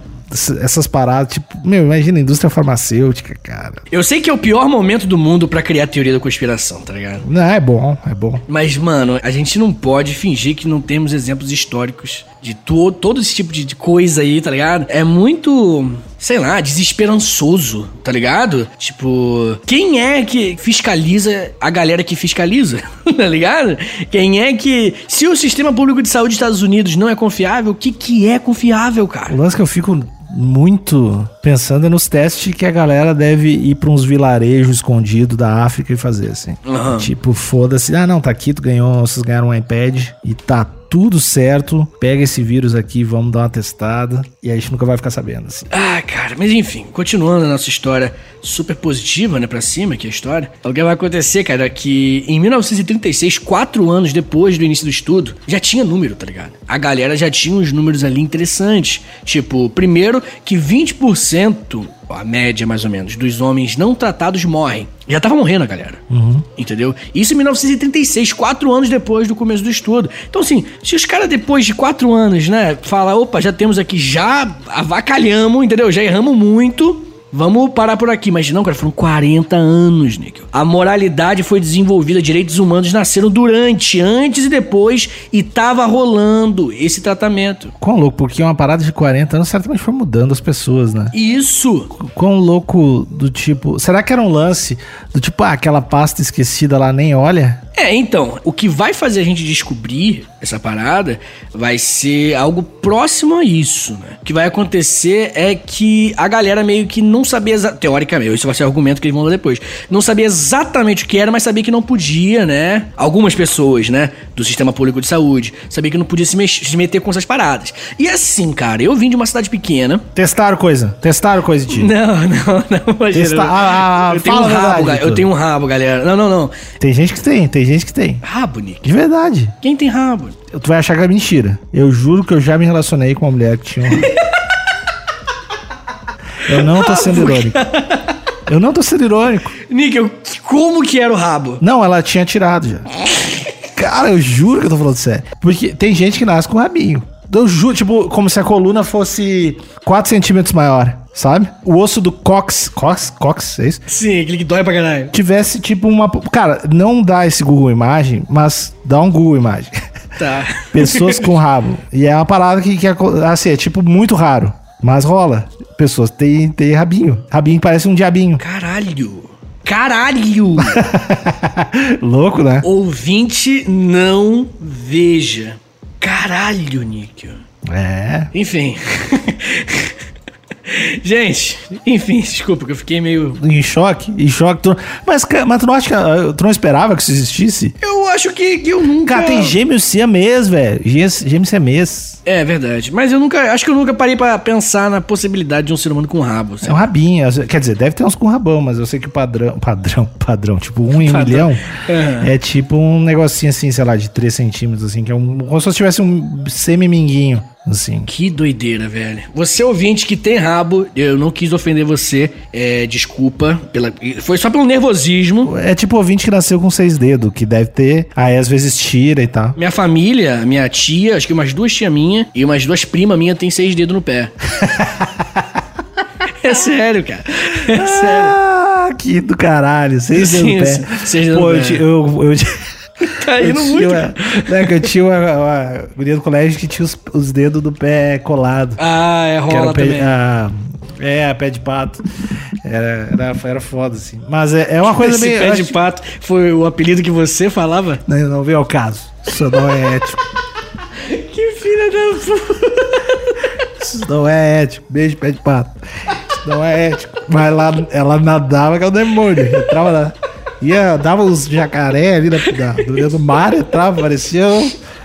essas paradas, tipo, meu, imagina a indústria farmacêutica, cara.
Eu sei que é o pior momento do mundo pra criar teoria da conspiração, tá ligado?
Não, é bom, é bom.
Mas, mano, a gente não pode fingir que não temos exemplos históricos de to todo esse tipo de, coisa aí, tá ligado? É muito, sei lá, desesperançoso, tá ligado? Tipo, quem é que fiscaliza a galera que fiscaliza, *laughs* tá ligado? Quem é que. Se o sistema público de saúde dos Estados Unidos não é confiável, o que, que é confiável,
O
cara?
lance que eu fico muito pensando é nos testes que a galera deve ir pra uns vilarejos escondidos da África e fazer, assim.
Aham.
Tipo, foda-se. Ah, não, tá aqui, tu ganhou, vocês ganharam um iPad e tá tudo certo. Pega esse vírus aqui, vamos dar uma testada. E a gente nunca vai ficar sabendo, assim.
Ah, cara, mas enfim, continuando a nossa história super positiva, né, pra cima, que é a história. O que vai acontecer, cara, é que em 1936, quatro anos depois do início do estudo, já tinha número, tá ligado? A galera já tinha uns números ali interessantes. Tipo, primeiro, que 20%, a média mais ou menos, dos homens não tratados morrem. Já tava morrendo a galera. Entendeu? Isso em 1936, quatro anos depois do começo do estudo. Então, assim, se os caras depois de quatro anos, né, falam, opa, já temos aqui, já avacalhamos, entendeu? Já erramos muito. Vamos parar por aqui. Mas não, cara, foram 40 anos, Níquel. A moralidade foi desenvolvida, direitos humanos nasceram durante, antes e depois, e tava rolando esse tratamento.
Quão louco, porque uma parada de 40 anos certamente foi mudando as pessoas, né?
Isso!
Quão louco do tipo. Será que era um lance do tipo, ah, aquela pasta esquecida lá nem olha?
É, então, o que vai fazer a gente descobrir essa parada vai ser algo próximo a isso, né? O que vai acontecer é que a galera meio que não sabia, exa- teoricamente, isso vai ser o argumento que eles vão dar depois, não sabia exatamente o que era, mas sabia que não podia, né? Algumas pessoas, né, do sistema público de saúde, sabia que não podia se, se meter com essas paradas. E assim, cara, eu vim de uma cidade pequena,
Testaram coisa. Testaram coisa de
não, *laughs* não, não, imagina.
Testa- ah, ah,
eu tenho um rabo,
verdade,
eu tenho um rabo, galera. Não, não, não.
Tem gente que tem, tem gente que tem.
Rabo, Nick.
De verdade.
Quem tem rabo?
Tu vai achar que é mentira. Eu juro que eu já me relacionei com uma mulher que tinha um. *laughs* eu não tô sendo irônico. Eu não tô sendo irônico.
Níquel, como que era o rabo?
Não, ela tinha tirado já. Cara, eu juro que eu tô falando sério. Porque tem gente que nasce com rabinho. Eu juro, tipo, como se a coluna fosse 4 centímetros maior, sabe? O osso do cox, cox, cox, é isso?
Sim, aquele que dói pra caralho.
Tivesse tipo uma. Cara, não dá esse Google Imagem, mas dá um Google Imagem.
Tá.
Pessoas com rabo. E é uma parada que, que é, assim, é tipo muito raro. Mas rola. Pessoas têm, têm rabinho. Rabinho parece um diabinho.
Caralho. Caralho. *laughs*
Louco, né?
Ouvinte, não veja. Caralho, Níquel.
É.
Enfim. *laughs* Gente, enfim, desculpa que eu fiquei meio.
Em choque. Em choque. Tu... Mas, mas tu não acha que. ah, Tu não esperava que isso existisse?
Eu acho que, que eu nunca.
Cara, tem gêmeos siamês, velho. Gêmeos siamês.
É verdade. Mas eu nunca. Acho que eu nunca parei pra pensar na possibilidade de um ser humano com rabo.
É
sabe?
um rabinho. Quer dizer, deve ter uns com rabão, mas eu sei que o padrão. *laughs* Padrão, padrão. Tipo, um em um milhão.
Aham.
É tipo um negocinho assim, sei lá, de 3 centímetros, assim, que é um. Como se tivesse um semi-minguinho, assim.
Que doideira, velho. Você ouvinte que tem rabo, eu não quis ofender você. É, desculpa. Pela, foi só pelo nervosismo.
É tipo ouvinte que nasceu com seis dedos, que deve ter. Aí às vezes tira e tal.
Minha família, minha tia, acho que umas duas tia minha e umas duas primas minha tem seis dedos no pé. *laughs* é sério, cara. É sério.
Ah, que do caralho. Seis dedos no pé.
seis dedos
Pô,
no
eu,
pé.
eu, eu, *laughs*
Tá
eu
indo
tinha
muito.
uma, né, que eu tinha uma, uma guria do colégio que tinha os, os dedos do pé colado.
Ah, é rola
pé,
também.
a- é, pé de pato. Era, era, era foda, assim. Mas é, é uma coisa
Esse
meio.
pé
eu
de
acho-
pato foi o apelido que você falava?
Não, não veio ao caso. Isso não é ético.
Que filha da puta.
Isso não é ético. Beijo, pé de pato. Isso não é ético. Mas lá, ela nadava que é o demônio. Entrava lá. Ia, dava os jacaré ali da, do, do mar, entrava, parecia,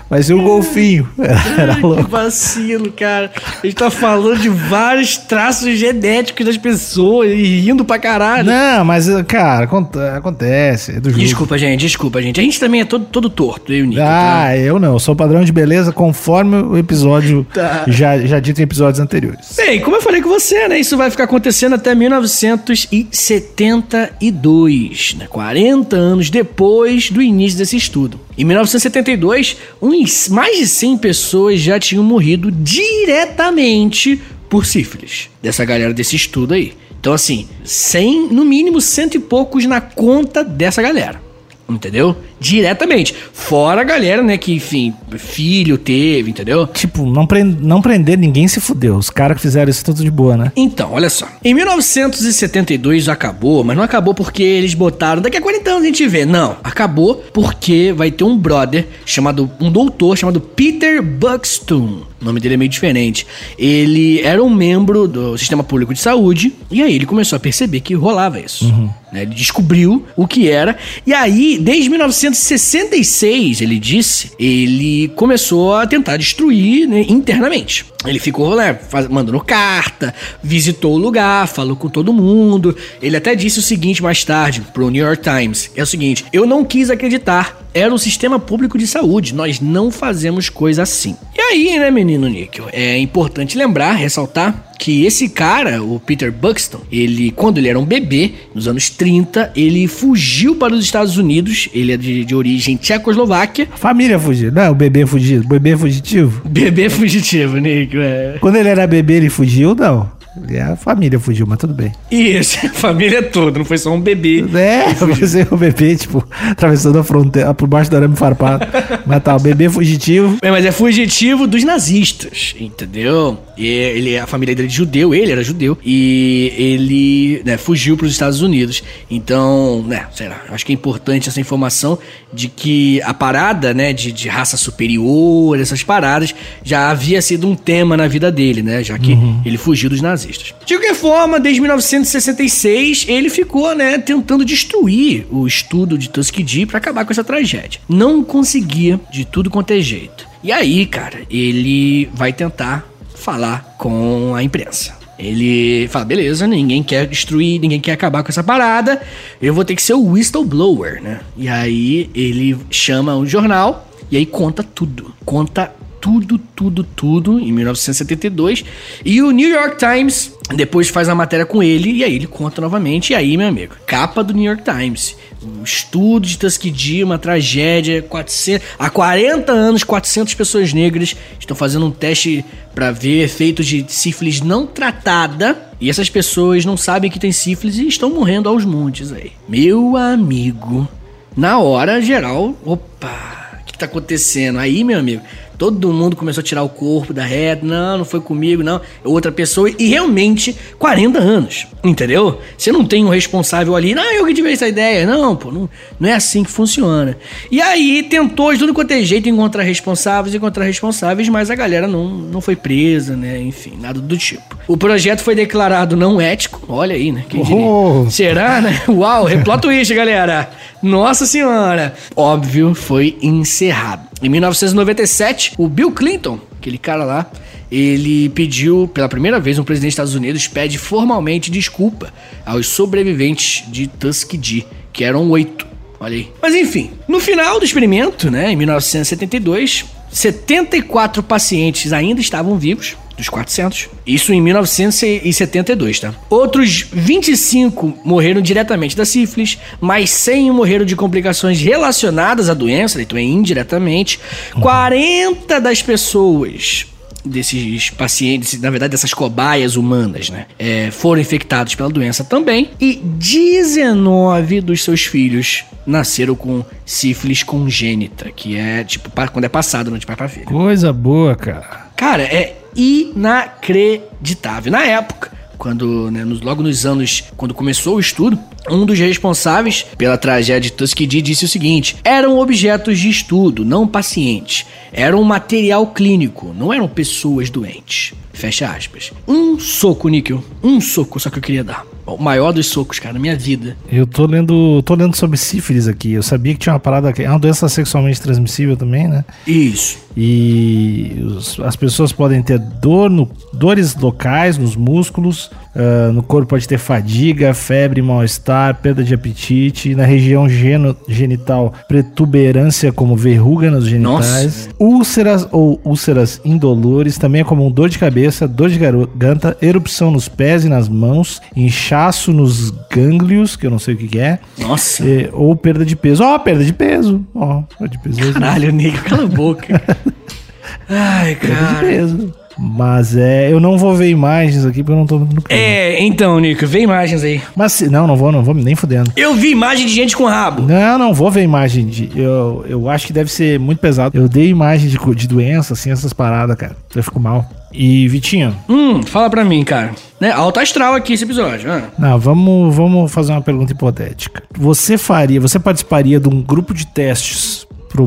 parecia um golfinho. *laughs* Era, era
Que
louco.
vacilo, cara. A gente tá falando de vários traços genéticos das pessoas e rindo pra caralho.
Não, mas, cara, aconte- acontece. É.
Desculpa, gente, desculpa, gente. A gente também é todo, todo torto, eu e o Nico. tá?
Ah, eu não. Eu sou padrão de beleza conforme o episódio
Tá.
já, já dito em episódios anteriores.
Bem, como eu falei com você, né? Isso vai ficar acontecendo até 1972, né? 40 anos depois do início desse estudo. Em 1972, uns mais de 100 pessoas já tinham morrido diretamente por sífilis. Dessa galera desse estudo aí. Então, assim, 100, no mínimo cento e poucos na conta dessa galera. Entendeu? Diretamente. Fora a galera, né, que, enfim, filho teve, entendeu?
Tipo, não, prend, não prender ninguém se fudeu. Os caras que fizeram isso tudo de boa, né?
Então, olha só. Em 1972 acabou, mas não acabou porque eles botaram. Daqui a 40 anos a gente vê. Não. Acabou porque vai ter um brother chamado. Um doutor chamado Peter Buxton. O nome dele é meio diferente. Ele era um membro do sistema público de saúde. E aí ele começou a perceber que rolava isso. né? Ele descobriu o que era. E aí, desde 1966, ele disse, ele começou a tentar destruir né, internamente. Ele ficou né, mandando carta, visitou o lugar, falou com todo mundo. Ele até disse o seguinte mais tarde pro New York Times: é o seguinte, eu não quis acreditar. Era o sistema público de saúde. Nós não fazemos coisa assim. E aí, né, menino Níquel? É importante lembrar, ressaltar que esse cara, o Peter Buxton, ele, quando ele era um bebê, nos anos 30, ele fugiu para os Estados Unidos. Ele é de, de origem tchecoslováquia.
A família fugiu. Não é o bebê fugido. Bebê fugitivo. *laughs*
Bebê fugitivo, Níquel, é.
Quando ele era bebê, ele fugiu? Não. E A família fugiu, mas tudo bem.
Isso, a família toda, não foi só um bebê.
É, você o bebê, tipo, atravessando a fronteira por baixo do arame farpado. Mas tá, o bebê fugitivo.
É, mas é fugitivo dos nazistas, entendeu? E ele, a família dele é judeu, ele era judeu, e ele né, fugiu para os Estados Unidos. Então, né, sei lá, acho que é importante essa informação de que a parada, né, de, de raça superior, essas paradas, já havia sido um tema na vida dele, né, já que ele fugiu dos nazistas. De qualquer forma, desde 1966, ele ficou, né, tentando destruir o estudo de Tuskegee para acabar com essa tragédia. Não conseguia de tudo quanto é jeito. E aí, cara, ele vai tentar falar com a imprensa. Ele fala, beleza, ninguém quer destruir, ninguém quer acabar com essa parada, eu vou ter que ser o whistleblower, né? E aí ele chama um jornal e aí conta tudo. Conta tudo, tudo, tudo em 1972. E o New York Times depois faz a matéria com ele e aí ele conta novamente. E aí, meu amigo, capa do New York Times. Um estudo de Tuskegee, uma tragédia. 400, há 40 anos, 400 pessoas negras estão fazendo um teste para ver efeitos de sífilis não tratada. E essas pessoas não sabem que tem sífilis e estão morrendo aos montes aí. Meu amigo, na hora geral, opa, o que, que tá acontecendo? Aí, meu amigo, todo mundo começou a tirar o corpo da reta. Não, não foi comigo, não. É outra pessoa. E realmente, 40 anos. Entendeu? Você não tem um responsável ali. Não, eu que tive essa ideia. Não, pô, não, não é assim que funciona. E aí tentou de tudo quanto é jeito encontrar responsáveis, encontrar responsáveis, mas a galera não, não foi presa, né? Enfim, nada do tipo. O projeto foi declarado não ético. Olha aí, né? Quem diria?
Oh.
Será, né? Uau, plot *laughs* twist, galera. Nossa senhora. Óbvio, foi encerrado. Em 1997, o Bill Clinton, aquele cara lá, ele pediu, pela primeira vez, um presidente dos Estados Unidos pede formalmente desculpa aos sobreviventes de Tuskegee, que eram oito. Olha aí. Mas enfim, no final do experimento, né, em 1972, 74 pacientes ainda estavam vivos, dos 400. Isso em 1972, tá? Outros 25 morreram diretamente da sífilis, mais 100 morreram de complicações relacionadas à doença, então é indiretamente. 40 das pessoas desses pacientes, na verdade dessas cobaias humanas, né, é, foram infectados pela doença também e 19 dos seus filhos nasceram com sífilis congênita, que é tipo quando é passado de pai para filho.
Coisa boa, cara.
Cara, é inacreditável. Na época, quando, né, nos- logo nos anos, quando começou o estudo, um dos responsáveis pela tragédia de Tuskegee disse o seguinte: eram objetos de estudo, não pacientes. Eram material clínico, não eram pessoas doentes. Fecha aspas. Um soco, Níquel. Um soco só que eu queria dar. O maior dos socos, cara, na minha vida.
Eu tô lendo, tô lendo sobre sífilis aqui. Eu sabia que tinha uma parada que é uma doença sexualmente transmissível também, né?
Isso.
E os- as pessoas podem ter dor no, dores locais nos músculos, ah, no corpo pode ter fadiga, febre, mal-estar, perda de apetite, na região geno- genital, protuberância como verruga nos genitais, úlceras ou úlceras indolores, também é comum dor de cabeça, dor de garganta, erupção nos pés e nas mãos, inchaço nos gânglios, que eu não sei o que, que é,
Nossa.
eh, ou perda de peso. Ó, perda de peso. Ó, perda de peso.
Caralho, Níquel, cala a boca. *laughs* Ai,
Perda de
cara.
peso. Mas é, eu não vou ver imagens aqui porque eu não tô no clima.
É, então, Nico, vê imagens aí.
Mas se- não, não vou, não vou nem fudendo.
Eu vi imagem de gente com rabo.
Não, não vou ver imagem de. Eu, eu acho que deve ser muito pesado. Eu dei imagem de, co- de doença, assim, essas paradas, cara. Eu fico mal. E, Vitinho,
Hum, fala pra mim, cara. Né? Alto astral aqui esse episódio. Ah.
não, vamos, vamos fazer uma pergunta hipotética. Você faria, você participaria de um grupo de testes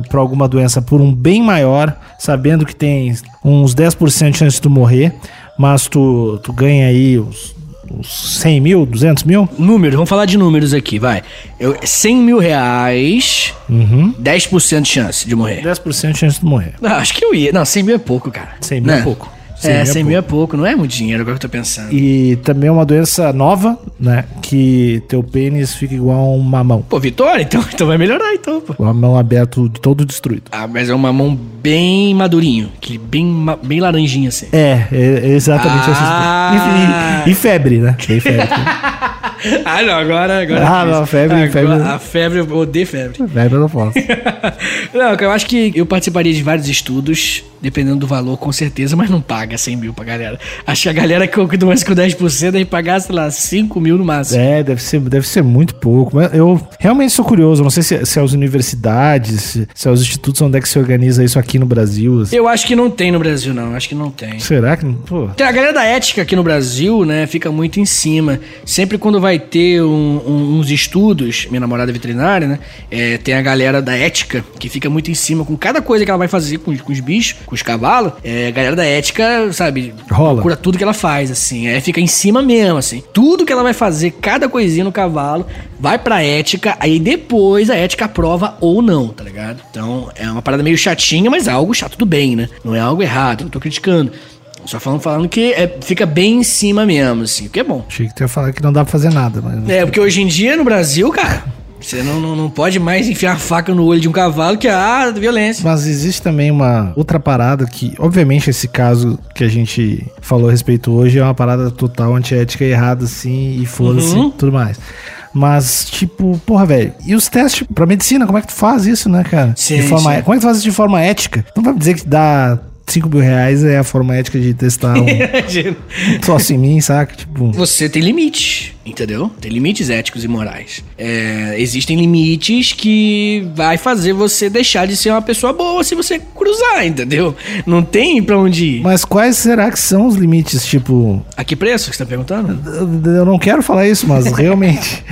para alguma doença por um bem maior, sabendo que tem uns 10% de chance de tu morrer, mas tu, tu ganha aí uns, os 100 mil, 200 mil?
Números, vamos falar de números aqui, vai. Eu, 100 mil reais,
uhum.
10% de chance de morrer.
10% de chance de morrer.
Não, acho que eu ia. Não, 100 mil é pouco, cara.
100 mil não. é
né?
pouco.
100 é, é 100 mil é pouco, não é muito dinheiro, é agora que eu tô pensando.
E também é uma doença nova, né? Que teu pênis fica igual a um mamão.
Pô, vitória, então, *laughs* então vai melhorar, então, pô.
O mamão aberto, todo destruído.
Ah, mas é um mamão bem madurinho, que bem, bem laranjinha, assim.
É, é exatamente
ah.
essas. E, e, e, febre, né? Bem febre. *laughs* *laughs*
ah, não, agora... agora
Ah, não, febre,
Agora,
febre.
A febre, eu odeio febre.
febre eu não posso. *laughs*
Não, eu acho que eu participaria de vários estudos, dependendo do valor, com certeza, mas não paga 100 mil pra galera. Acho que a galera que que doença com 10% deve pagar, sei lá, 5 mil no máximo.
É, deve ser, deve ser muito pouco. Mas eu realmente sou curioso. Não sei se, se é as universidades, se, se é os institutos onde é que se organiza isso aqui no Brasil. assim.
Eu acho que não tem no Brasil, não. Acho que não tem.
Será que não? Pô.
Tem A galera da ética aqui no Brasil, né, fica muito em cima. Sempre quando vai ter um- um- uns estudos, minha namorada é veterinária, né, é, tem a galera da ética que fica muito em cima com cada coisa que ela vai fazer com, os- com os bichos, com os cavalos. É, a galera da ética, sabe,
Rola.
procura tudo que ela faz, assim. É, fica em cima mesmo, assim. Tudo que ela vai fazer, cada coisinha no cavalo, vai pra ética, aí depois a ética aprova ou não, tá ligado? Então é uma parada meio chatinha, mas é algo chato do bem, né? Não é algo errado, não tô criticando. Só falando, falando que é, fica bem em cima mesmo, assim, o que é bom.
Achei que tu ia falar que não dá pra fazer nada. Mas...
É, porque hoje em dia no Brasil, cara, você não, não, não pode mais enfiar a faca no olho de um cavalo que é ah, violência.
Mas existe também uma outra parada que, obviamente, esse caso que a gente falou a respeito hoje é uma parada total antiética errada, assim, e foda-se,
Uhum.
tudo mais. Mas, tipo, porra, velho, e os testes pra medicina, como é que tu faz isso, né, cara?
Sim,
de forma,
sim.
Como é que tu faz isso de forma ética? Não vai me dizer que dá 5 mil reais é a forma ética de testar um *laughs* troço em mim, saca? Tipo,
Você tem limites, entendeu? Tem limites éticos e morais. É, existem limites que vai fazer você deixar de ser uma pessoa boa se você cruzar, entendeu? Não tem pra onde ir.
mas quais será que são os limites, tipo,
A que preço que você tá perguntando?
Eu eu não quero falar isso, mas *laughs* realmente.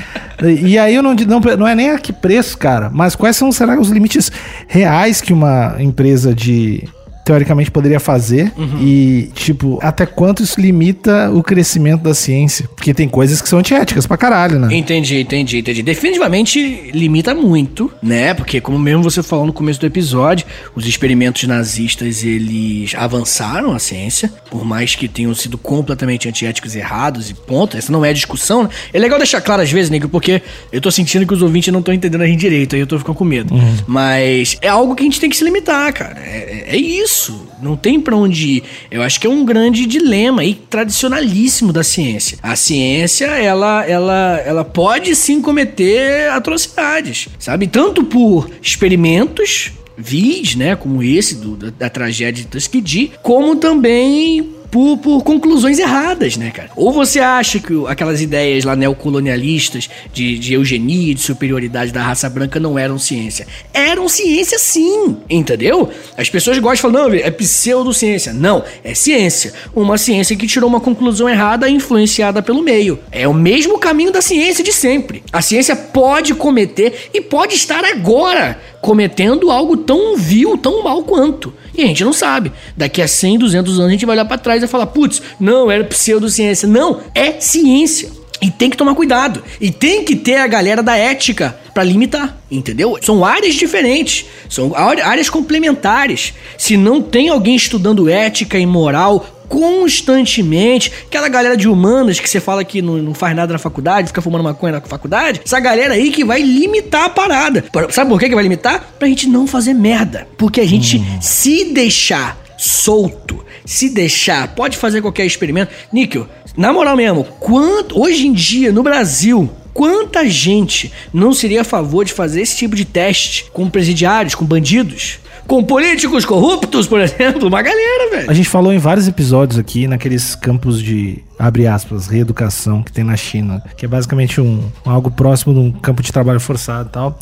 E aí eu não, não, não é nem a que preço, cara, mas quais são, será, os limites reais que uma empresa de. Teoricamente poderia fazer e, tipo, até quanto isso limita o crescimento da ciência? Porque tem coisas que são antiéticas pra caralho, né?
Entendi, entendi, entendi. Definitivamente limita muito, né? Porque como mesmo você falou no começo do episódio, os experimentos nazistas, eles avançaram a ciência, por mais que tenham sido completamente antiéticos e errados e ponto. Essa não é discussão, né? É legal deixar claro às vezes, nego, porque eu tô sentindo que os ouvintes não estão entendendo a gente direito, aí eu tô ficando com medo. Mas é algo que a gente tem que se limitar, cara. É, é isso. Não tem pra onde ir. Eu acho que é um grande dilema e tradicionalíssimo da ciência. A ciência, ela, ela, ela pode sim cometer atrocidades, sabe? Tanto por experimentos vis, né, como esse do, da, da tragédia de Tuskegee, como também por, por conclusões erradas, né, cara? Ou você acha que aquelas ideias lá neocolonialistas de, de eugenia, de superioridade da raça branca não eram ciência? Eram ciência sim, entendeu? As pessoas gostam de falar, não, é pseudociência. Não, é ciência. Uma ciência que tirou uma conclusão errada influenciada pelo meio. É o mesmo caminho da ciência de sempre. A ciência pode cometer e pode estar agora cometendo algo tão vil, tão mal quanto. E a gente não sabe. Daqui a 100, 200 anos a gente vai olhar pra trás e falar: putz, não, era pseudociência. Não, é ciência. E tem que tomar cuidado. E tem que ter a galera da ética para limitar, entendeu? São áreas diferentes, são áreas complementares. Se não tem alguém estudando ética e moral constantemente, aquela galera de humanas que você fala que não, não faz nada na faculdade, fica fumando maconha na faculdade, essa galera aí que vai limitar a parada. Sabe por que, que vai limitar? Pra gente não fazer merda. Porque a gente hum. se deixar solto, se deixar, pode fazer qualquer experimento. Níquel, na moral mesmo, quanto hoje em dia no Brasil, quanta gente não seria a favor de fazer esse tipo de teste com presidiários, com bandidos? Com políticos corruptos, por *laughs* exemplo, uma galera, velho.
A gente falou em vários episódios aqui naqueles campos de abre aspas, reeducação que tem na China, que é basicamente um, algo próximo de um campo de trabalho forçado e tal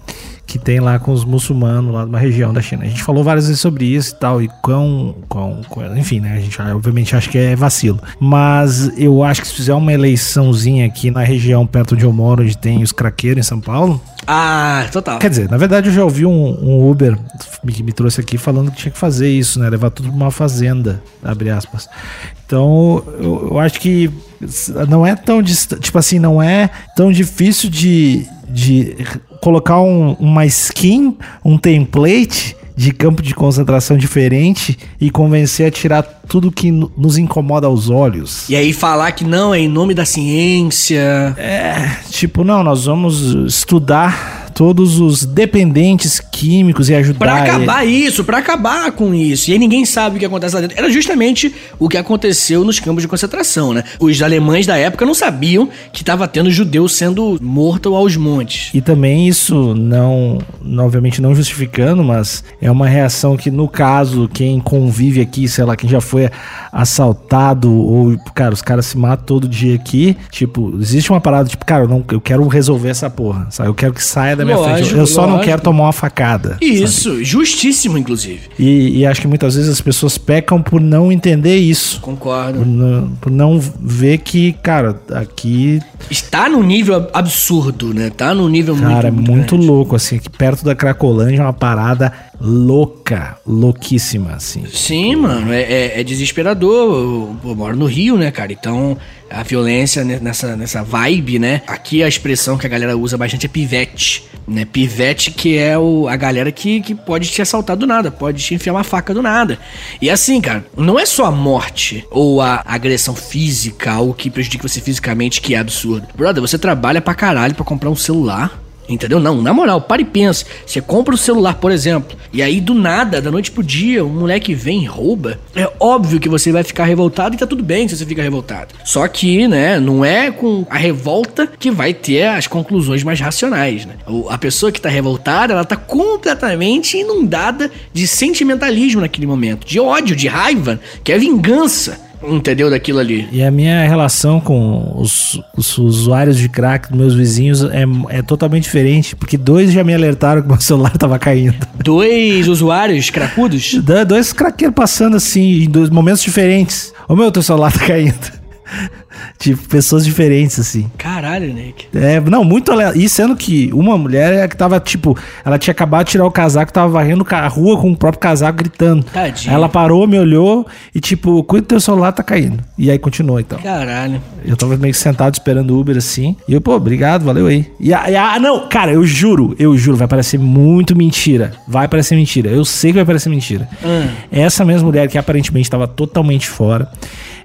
que tem lá com os muçulmanos lá numa região da China. A gente falou várias vezes sobre isso e tal, e quão, quão, quão enfim, né? A gente obviamente acha que é vacilo. Mas eu acho que se fizer uma eleiçãozinha aqui na região perto onde eu moro, onde tem os craqueiros em São Paulo.
Ah, total.
Quer dizer, na verdade eu já ouvi um, um Uber que me trouxe aqui falando que tinha que fazer isso, né? Levar tudo pra uma fazenda, abre aspas. Então, eu, eu acho que não é tão tipo assim, não é tão difícil de, de colocar um, uma skin, um template de campo de concentração diferente e convencer a tirar tudo que nos incomoda aos olhos.
E aí falar que não, é em nome da ciência.
É, tipo, não, nós vamos estudar todos os dependentes químicos e ajudar.
Pra acabar ele. isso, para acabar com isso. E aí ninguém sabe o que acontece lá dentro. Era justamente o que aconteceu nos campos de concentração, né? Os alemães da época não sabiam que estava tendo judeus sendo morto aos montes.
E também isso não, obviamente não justificando, mas é uma reação que no caso quem convive aqui, sei lá, quem já foi assaltado ou, cara, os caras se matam todo dia aqui, tipo, existe uma parada tipo, cara, eu, não, eu quero resolver essa porra, sabe? Eu quero que saia da minha lógico, frente. Eu só lógico. não quero tomar uma facada.
Isso, sabe? justíssimo, inclusive.
E, e, acho que muitas vezes as pessoas pecam por não entender isso.
Concordo.
Por não, por não ver que, cara, aqui.
Está num nível absurdo, né? Tá num nível
cara,
muito.
Cara, muito, muito louco, assim, aqui perto da Cracolândia é uma parada louca, louquíssima, assim.
Sim, mano, é, é, é desesperador. Eu, eu, moro no Rio, né, cara? Então, a violência nessa, nessa vibe, né? Aqui a expressão que a galera usa bastante é pivete, né? Pivete que é o, a galera que, que pode te assaltar do nada, pode te enfiar uma faca do nada. E assim, cara, não é só a morte ou a agressão física, algo que prejudica você fisicamente, que é absurdo. Brother, você trabalha pra caralho pra comprar um celular Entendeu? Não, na moral, para e pensa. Você compra o celular, por exemplo, e aí do nada, da noite pro dia, um moleque vem e rouba. É óbvio que você vai ficar revoltado e tá tudo bem se você fica revoltado. Só que, né, não é com a revolta que vai ter as conclusões mais racionais, né? A pessoa que tá revoltada, ela tá completamente inundada de sentimentalismo naquele momento, de ódio, de raiva, que é vingança entendeu daquilo ali.
E a minha relação com os, os usuários de crack dos meus vizinhos é, é totalmente diferente, porque dois já me alertaram que meu *laughs* celular tava caindo.
Dois usuários cracudos? *laughs*
dois craqueiros passando assim, em dois momentos diferentes. Ô meu, teu celular tá caindo. Tipo, pessoas diferentes, assim.
Caralho, Nick.
É, não, muito aleatório. E sendo que uma mulher é que tava, tipo, ela tinha acabado de tirar o casaco, tava varrendo a rua com o próprio casaco gritando. Tadinha. Aí ela parou, me olhou e, tipo, cuida do teu celular, tá caindo. E aí continuou, então.
Caralho.
Eu tava meio que sentado esperando o Uber, assim. E eu, pô, obrigado, valeu aí. E, a, e a, não, cara, eu juro, eu juro, vai parecer muito mentira. Vai parecer mentira. Eu sei que vai parecer mentira. Hum. Essa mesma mulher que aparentemente tava totalmente fora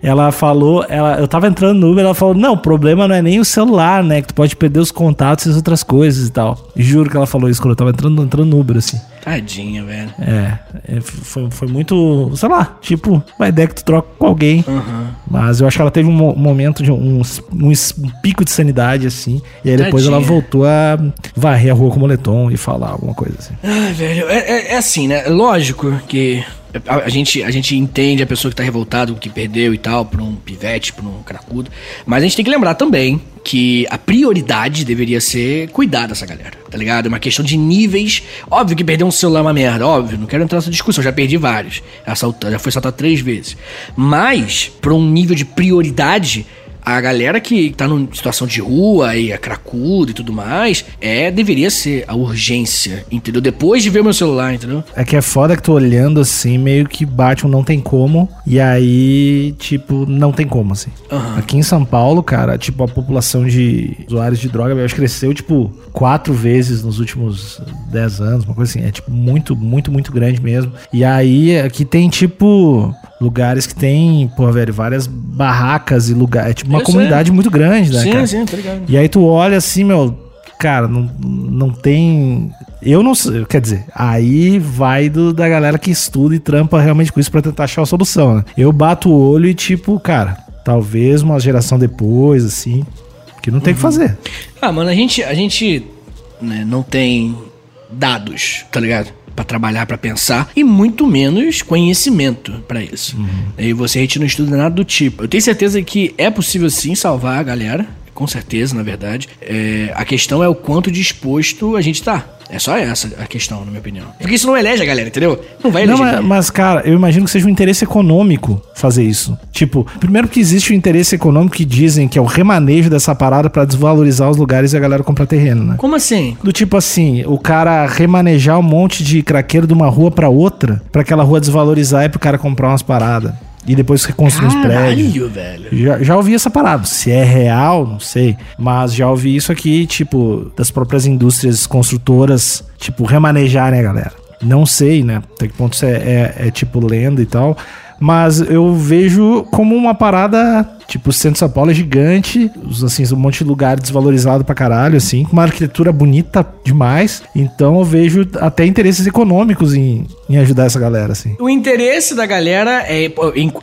ela falou, ela, eu tava entrando no Uber, ela falou: Não, o problema não é nem o celular, né? Que tu pode perder os contatos e as outras coisas e tal. Juro que ela falou isso quando eu tava entrando, entrando no Uber, assim.
Tadinha, velho.
É, é, foi, foi muito, sei lá, tipo, uma ideia que tu troca com alguém. Uhum. Mas eu acho que ela teve um momento de um, um, um pico de sanidade, assim. E aí depois Tadinha. ela voltou a varrer a rua com o moletom e falar alguma coisa assim.
Ai, velho, é, é, é assim, né? Lógico que a, a, gente, a gente entende a pessoa que tá revoltado, que perdeu e tal, por um pivete, por um cracudo. Mas a gente tem que lembrar também que a prioridade deveria ser cuidar dessa galera, tá ligado? É uma questão de níveis. Óbvio que perder um celular é uma merda, óbvio, não quero entrar nessa discussão, já perdi vários. Assaltado, já foi assaltado três vezes. Mas, por um nível de prioridade, A galera que tá numa situação de rua e é cracudo e tudo mais, é, deveria ser a urgência, entendeu? Depois de ver o meu celular, entendeu?
É que é foda que tu olhando assim, meio que bate um não tem como. E aí, tipo, não tem como, assim.
Aham.
Aqui em São Paulo, cara, tipo, a população de usuários de droga, eu acho que cresceu, tipo, quatro vezes nos últimos 10 anos, uma coisa assim. É, tipo, muito, muito, muito grande mesmo. E aí, aqui tem, tipo, lugares que tem, pô, velho, várias barracas e lugares. É, tipo, uma
Eu
comunidade muito grande, né,
sim,
cara?
sim, tá ligado.
E aí tu olha assim, meu, cara, não, não tem. Eu não sei, quer dizer, aí vai do, da galera que estuda e trampa realmente com isso pra tentar achar a solução, né? Eu bato o olho e, tipo, cara, talvez uma geração depois, assim, que não tem o que fazer.
Ah, mano, a gente, a gente né, não tem dados, tá ligado? Pra trabalhar, pra pensar, e muito menos conhecimento pra isso. E você a gente não estuda nada do tipo. Eu tenho certeza que é possível sim salvar a galera, com certeza, na verdade. É, a questão é o quanto disposto a gente tá. É só essa a questão, na minha opinião. Porque isso não elege a galera, entendeu? Não vai
Não,
eleger.
mas,
ninguém.
mas, cara, eu imagino que seja um interesse econômico fazer isso. Tipo, primeiro que existe o interesse econômico que dizem que é o remanejo dessa parada pra desvalorizar os lugares e a galera comprar terreno, né?
Como assim?
Do tipo assim, o cara remanejar um monte de craqueiro de uma rua pra outra, pra aquela rua desvalorizar e pro cara comprar umas paradas. E depois reconstruir os prédios.
Caralho, velho.
Já, já ouvi essa parada. Se é real, não sei. Mas já ouvi isso aqui, tipo, das próprias indústrias construtoras, tipo, remanejarem a galera. Não sei, né? Até que ponto isso é, é- é, tipo lenda e tal. Mas eu vejo como uma parada. Tipo, o centro de São Paulo é gigante. Assim, um monte de lugar desvalorizado pra caralho, assim. Com uma arquitetura bonita demais. Então eu vejo até interesses econômicos em, em ajudar essa galera, assim.
O interesse da galera é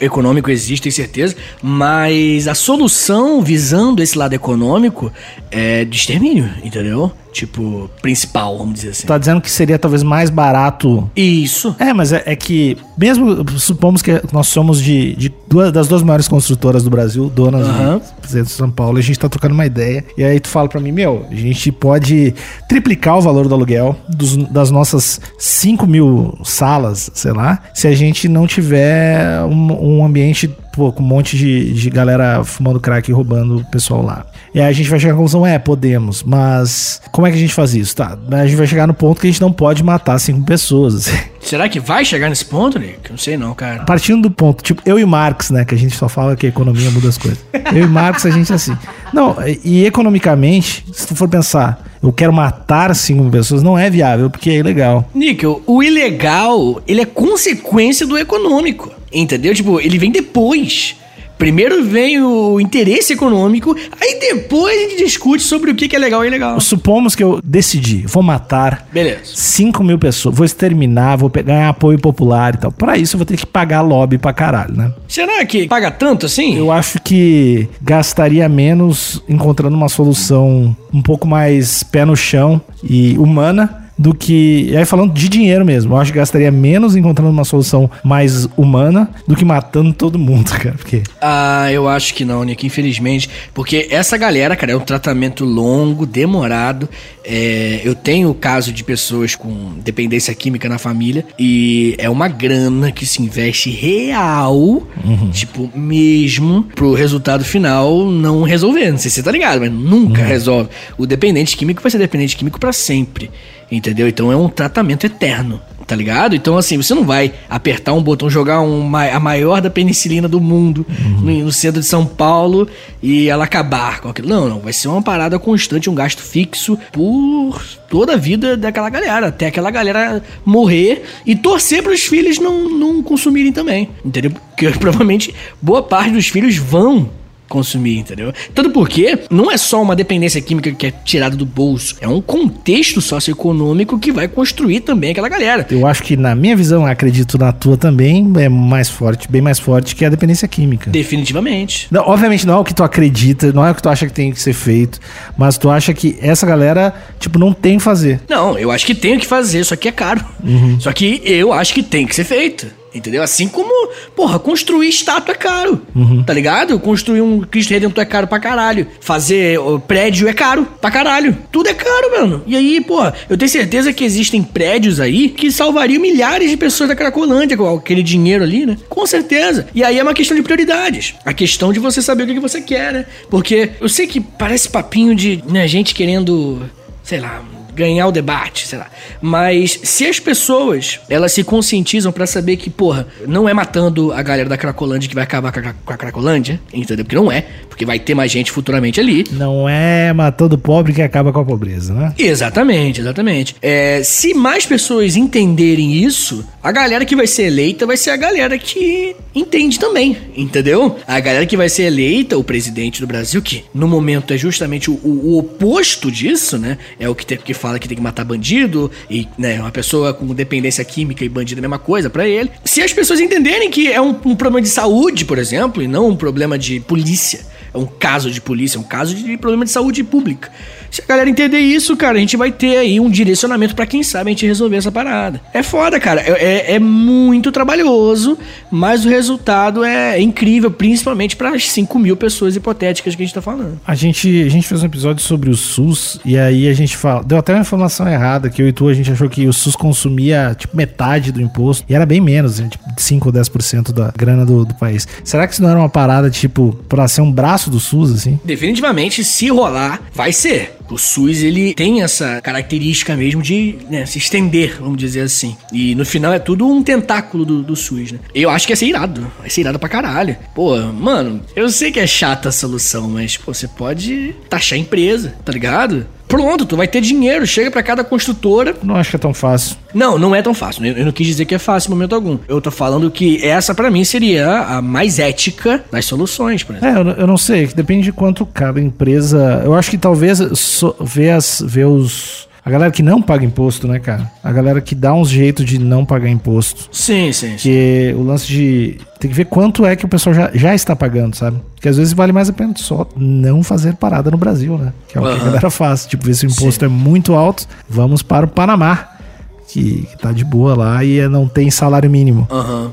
econômico existe, tem certeza, mas a solução visando esse lado econômico é de extermínio, entendeu? Tipo, principal, vamos dizer assim.
Tá dizendo que seria talvez mais barato
Isso.
É, mas é, é que, mesmo supomos que nós somos de, de duas, das duas maiores construtoras do Brasil, donas
Aham.
do centro de São Paulo, a gente tá trocando uma ideia. E aí tu fala pra mim, meu, a gente pode triplicar o valor do aluguel dos- das nossas 5 mil salas, sei lá, se a gente não tiver um, um ambiente pô, com um monte de, de galera fumando crack e roubando o pessoal lá. E aí a gente vai chegar à conclusão, é, podemos, mas como é que a gente faz isso? Tá, a gente vai chegar no ponto que a gente não pode matar cinco pessoas. assim.
Será que vai chegar nesse ponto, Nick? Não sei não, cara.
Partindo do ponto, tipo, eu e Marx, né? Que a gente só fala que a economia muda as coisas. Eu e Marx, a gente é assim. Não, e e economicamente, se tu for pensar, eu quero matar cinco pessoas, não é viável, porque é ilegal.
Níquel, o ilegal, ele é consequência do econômico, entendeu? Tipo, ele vem depois. Primeiro vem o interesse econômico, aí depois a gente discute sobre o que que é legal e ilegal.
Supomos que eu decidi, vou matar
Beleza.
5 mil pessoas, vou exterminar, vou ganhar apoio popular e tal. Pra isso eu vou ter que pagar lobby pra caralho, né?
Será que paga tanto assim?
Eu acho que gastaria menos encontrando uma solução um pouco mais pé no chão e humana do que. E aí, falando de dinheiro mesmo, eu acho que gastaria menos encontrando uma solução mais humana do que matando todo mundo, *laughs* cara. Porque.
Ah, eu acho que não, Nick, infelizmente. Porque essa galera, cara, é um tratamento longo, demorado. É, eu tenho o caso de pessoas com dependência química na família. E é uma grana que se investe real, tipo, mesmo, pro resultado final não resolver. Não sei se você tá ligado, mas nunca resolve. O dependente químico vai ser dependente químico pra sempre. Entendeu? Então é um tratamento eterno. Tá ligado? Então, assim, você não vai apertar um botão, jogar um, ma- a maior da penicilina do mundo no, no centro de São Paulo e ela acabar com aquilo. Não, não. Vai ser uma parada constante, um gasto fixo por toda a vida daquela galera. Até aquela galera morrer e torcer para os filhos não, não consumirem também. Entendeu? Porque *laughs* provavelmente boa parte dos filhos vão consumir, entendeu? Tanto porque não é só uma dependência química que é tirada do bolso, é um contexto socioeconômico que vai construir também aquela galera.
Eu acho que, na minha visão, acredito na tua também, é mais forte, bem mais forte que a dependência química.
Definitivamente.
Não, obviamente não é o que tu acredita, não é o que tu acha que tem que ser feito, mas tu acha que essa galera, tipo, não tem que fazer.
Não, eu acho que tem que fazer, só que é caro. Só que eu acho que tem que ser feito. Entendeu? Assim como, porra, construir estátua é caro.
Uhum.
Tá ligado? Construir um Cristo Redentor é caro pra caralho. Fazer prédio é caro pra caralho. Tudo é caro, mano. E aí, porra, eu tenho certeza que existem prédios aí que salvariam milhares de pessoas da Cracolândia com aquele dinheiro ali, né? Com certeza. E aí é uma questão de prioridades. A questão de você saber o que que você quer, né? Porque eu sei que parece papinho de né, gente querendo, sei lá, ganhar o debate, sei lá. Mas se as pessoas, elas se conscientizam pra saber que, porra, não é matando a galera da Cracolândia que vai acabar com a, com a Cracolândia, entendeu? Porque não é, porque vai ter mais gente futuramente ali.
Não é matando o pobre que acaba com a pobreza, né?
Exatamente, exatamente. É, se mais pessoas entenderem isso, a galera que vai ser eleita vai ser a galera que entende também, entendeu? A galera que vai ser eleita, o presidente do Brasil, que no momento é justamente o, o- o oposto disso, né? É o que, tem, que fala que tem que matar bandido e, né, uma pessoa com dependência química e bandido é a mesma coisa pra ele. Se as pessoas entenderem que é um, um problema de saúde, por exemplo, e não um problema de polícia, é um caso de polícia, é um caso de problema de saúde pública. Se a galera entender isso, cara, a gente vai ter aí um direcionamento pra quem sabe a gente resolver essa parada. É foda, cara. É, é- é muito trabalhoso, mas o resultado é incrível, principalmente para as 5 mil pessoas hipotéticas que a gente tá falando.
A gente, a gente fez um episódio sobre o SUS e aí a gente fala, deu até uma informação errada que eu e tu a gente achou que o SUS consumia tipo metade do imposto e era bem menos, né, tipo 5 ou 10% da grana do, do país. Será que isso não era uma parada tipo pra ser um braço do SUS assim?
Definitivamente, se rolar, vai ser. O SUS, ele tem essa característica mesmo de né, se estender, vamos dizer assim. E no final é tudo um tentáculo do, do SUS, né? Eu acho que ia ser irado. Vai ser irado pra caralho. Pô, mano, eu sei que é chata a solução, mas, pô, você pode taxar a empresa, tá ligado? Pronto, tu vai ter dinheiro, chega pra cada construtora.
Não acho que é tão fácil.
Não, não é tão fácil. Eu eu não quis dizer que é fácil em momento algum. Eu tô falando que essa pra mim seria a mais ética das soluções, por exemplo.
É, eu, não- eu não sei, que depende de quanto cada empresa. Eu acho que talvez so, ver, as, ver os. A galera que não paga imposto, né, cara? A galera que dá uns jeitos de não pagar imposto.
Sim, sim, sim.
Que o lance de. Tem que ver quanto é que o pessoal já, já está pagando, sabe? Porque às vezes vale mais a pena só não fazer parada no Brasil, né? Que é o que a galera faz. Tipo, ver se o imposto é muito alto, vamos para o Panamá. Que, tá de boa lá e é- não tem salário mínimo.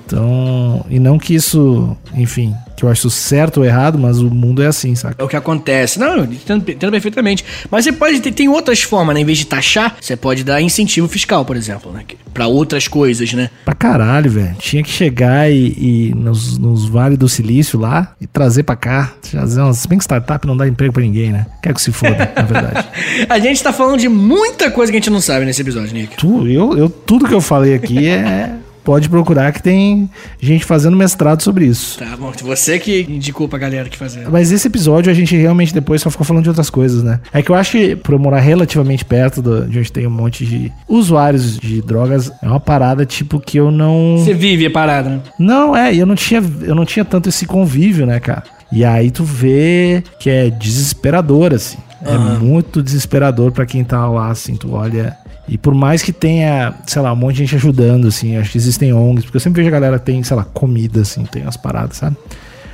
Então, e não que isso, enfim, que eu acho certo ou errado, mas o mundo é assim, saca?
É o que acontece. Não, eu entendo, entendo perfeitamente. Mas você pode ter tem outras formas, né? Em vez de taxar, você pode dar incentivo fiscal, por exemplo, né? Pra outras coisas, né?
Pra caralho, velho. Tinha que chegar e, e nos, nos vales do silício lá e trazer pra cá. Trazer umas, se bem que startup não dá emprego pra ninguém, né? Quer que se foda, na verdade. *laughs*
A gente tá falando de muita coisa que a gente não sabe nesse episódio, Nick.
Tu, eu, eu, tudo que eu falei aqui é. Pode procurar que tem gente fazendo mestrado sobre isso.
Tá bom, você que indicou pra galera que fazer.
Mas esse episódio a gente realmente depois só ficou falando de outras coisas, né? É que eu acho que por eu morar relativamente perto do- de onde tem um monte de usuários de drogas, é uma parada tipo que eu não.
Você vive a parada, né?
Não, é, e eu não tinha, eu não tinha tanto esse convívio, né, cara? E aí tu vê que é desesperador, assim. É muito desesperador pra quem tá lá, assim, tu olha. E por mais que tenha, sei lá, um monte de gente ajudando, assim, acho que existem ONGs, porque eu sempre vejo a galera tem, sei lá, comida, assim, tem umas paradas, sabe?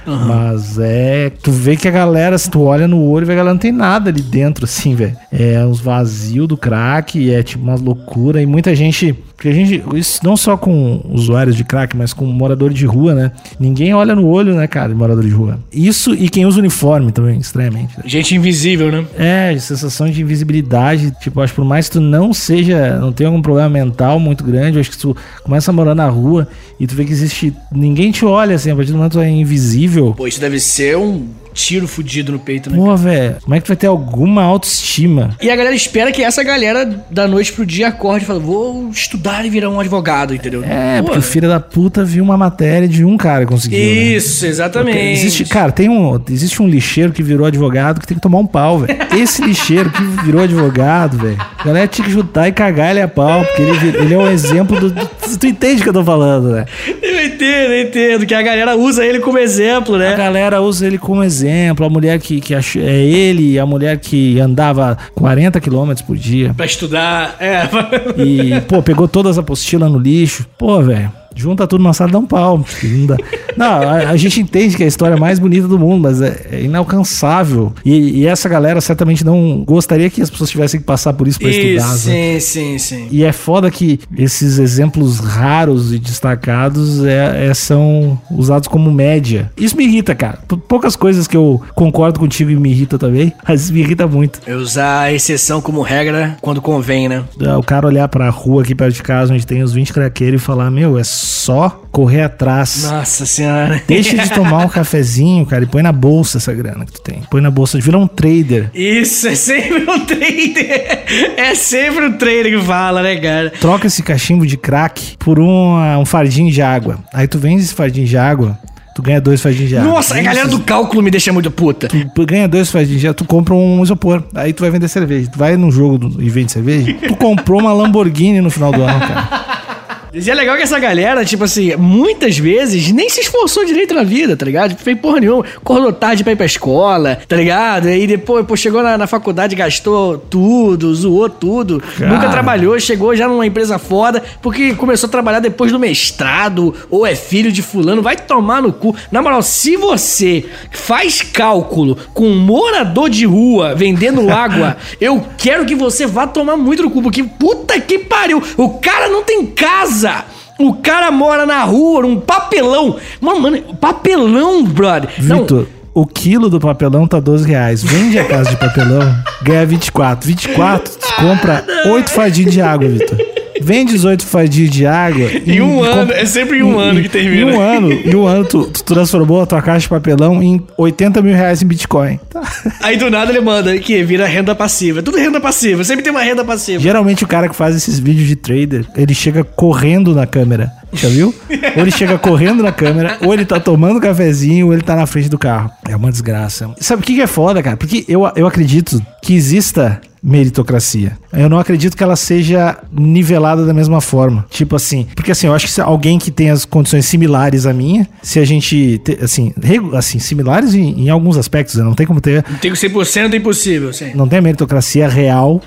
Mas é. Tu vê que a galera, se tu olha no olho, a galera não tem nada ali dentro, assim, velho. É uns vazios do crack, é tipo uma loucura. E muita gente. Porque a gente. Isso não só com usuários de crack, mas com morador de rua, né? Ninguém olha no olho, né, cara, de morador de rua. Isso e quem usa uniforme também, estranhamente. né?
Gente invisível, né?
É, sensação de invisibilidade. Tipo, acho que por mais que tu não seja, não tenha algum problema mental muito grande, acho que tu começa a morar na rua e tu vê que existe. Ninguém te olha assim, a partir do momento que tu é invisível.
Pô, isso deve ser um tiro fudido no peito, né?
Pô, velho, como é que tu vai ter alguma autoestima?
E a galera espera que essa galera, da noite pro dia, acorde e fala: vou estudar e virar um advogado, entendeu?
É,
Pô,
porque o filho da puta viu uma matéria de um cara que conseguiu. né?
Isso, exatamente.
Existe, cara, tem um, existe um lixeiro que virou advogado que tem que tomar um pau, velho. *laughs* Esse lixeiro que virou advogado, velho. A galera tinha que juntar e cagar ele a pau, porque ele, ele é um exemplo do, do- Tu entende o que eu tô falando, né?
Eu entendo, eu entendo. Que a galera usa ele como exemplo,
A
né?
galera usa ele como exemplo. A mulher que, que ach- é ele, a mulher que andava 40 km por dia.
Pra estudar. É.
E, pô, pegou todas as apostilas no lixo. Pô, velho. Junta tudo na sala e dá um pau. Não, dá. Não, a, a gente entende que é a história mais bonita do mundo, mas é, é inalcançável. E, e essa galera certamente não gostaria que as pessoas tivessem que passar por isso pra estudar. né?
sim, sim, sim.
E é foda que esses exemplos raros e destacados é, é- são usados como média. Isso me irrita, cara. Poucas coisas que eu concordo contigo e me irrita também, *laughs* mas isso me irrita muito.
É usar a exceção como regra quando convém, né?
É, O cara olhar pra rua aqui perto de casa, onde tem os 20 craqueiros, e falar: Meu, é só correr atrás.
Nossa senhora.
Deixa de tomar um *laughs* cafezinho, cara, e põe na bolsa essa grana que tu tem. Põe na bolsa, vira um trader.
Isso, é sempre um trader. É sempre um trader que fala, né, cara?
Troca esse cachimbo de crack por um, um fardinho de água. Aí tu vende esse fardinho de água, tu ganha dois fardinhos de água.
Nossa, a galera do cálculo me deixa muito puta.
Tu ganha dois fardinhos de água, tu compra um isopor. Aí tu vai vender cerveja. Tu vai num jogo do- e vende cerveja, tu comprou uma Lamborghini no final do ano, cara. *laughs*
E é legal que essa galera, tipo assim, muitas vezes nem se esforçou direito na vida, tá ligado? Tipo, fez porra nenhuma. Acordou tarde pra ir pra escola, tá ligado? E depois, pô, chegou na, na faculdade, gastou tudo, zoou tudo.
Cara.
Nunca trabalhou, chegou já numa empresa foda, porque começou a trabalhar depois do mestrado, ou é filho de fulano. Vai tomar no cu. Na moral, se você faz cálculo com um morador de rua vendendo *laughs* água, eu quero que você vá tomar muito no cu, porque puta que pariu. O cara não tem casa. O cara mora na rua, num papelão. Mano, mano, papelão, brother.
Vitor, o quilo do papelão tá 12 reais. Vende a casa de papelão, ganha 24. 24, tu compra 8 fardinhos de água, Vitor. Vende os 8 fardinhos de água.
Em um ano,
compra-
é sempre em um ano que termina.
Em um ano, em um ano tu, tu transformou a tua caixa de papelão em 80 mil reais em Bitcoin. Tá.
Aí do nada ele manda que vira renda passiva. Tudo renda passiva, sempre tem uma renda passiva.
Geralmente o cara que faz esses vídeos de trader, ele chega correndo na câmera. Já viu? Ou ele chega correndo na câmera, ou ele tá tomando cafezinho, ou ele tá na frente do carro. É uma desgraça. Sabe o que que é foda, cara? Porque eu, eu acredito que exista meritocracia. Eu não acredito que ela seja nivelada da mesma forma. Tipo assim, porque assim, eu acho que se alguém que tem as condições similares à minha, se a gente, te- assim, regu- assim similares em, em alguns aspectos, né? não tem como ter
Não tem 100% é impossível, sim.
não tem a meritocracia real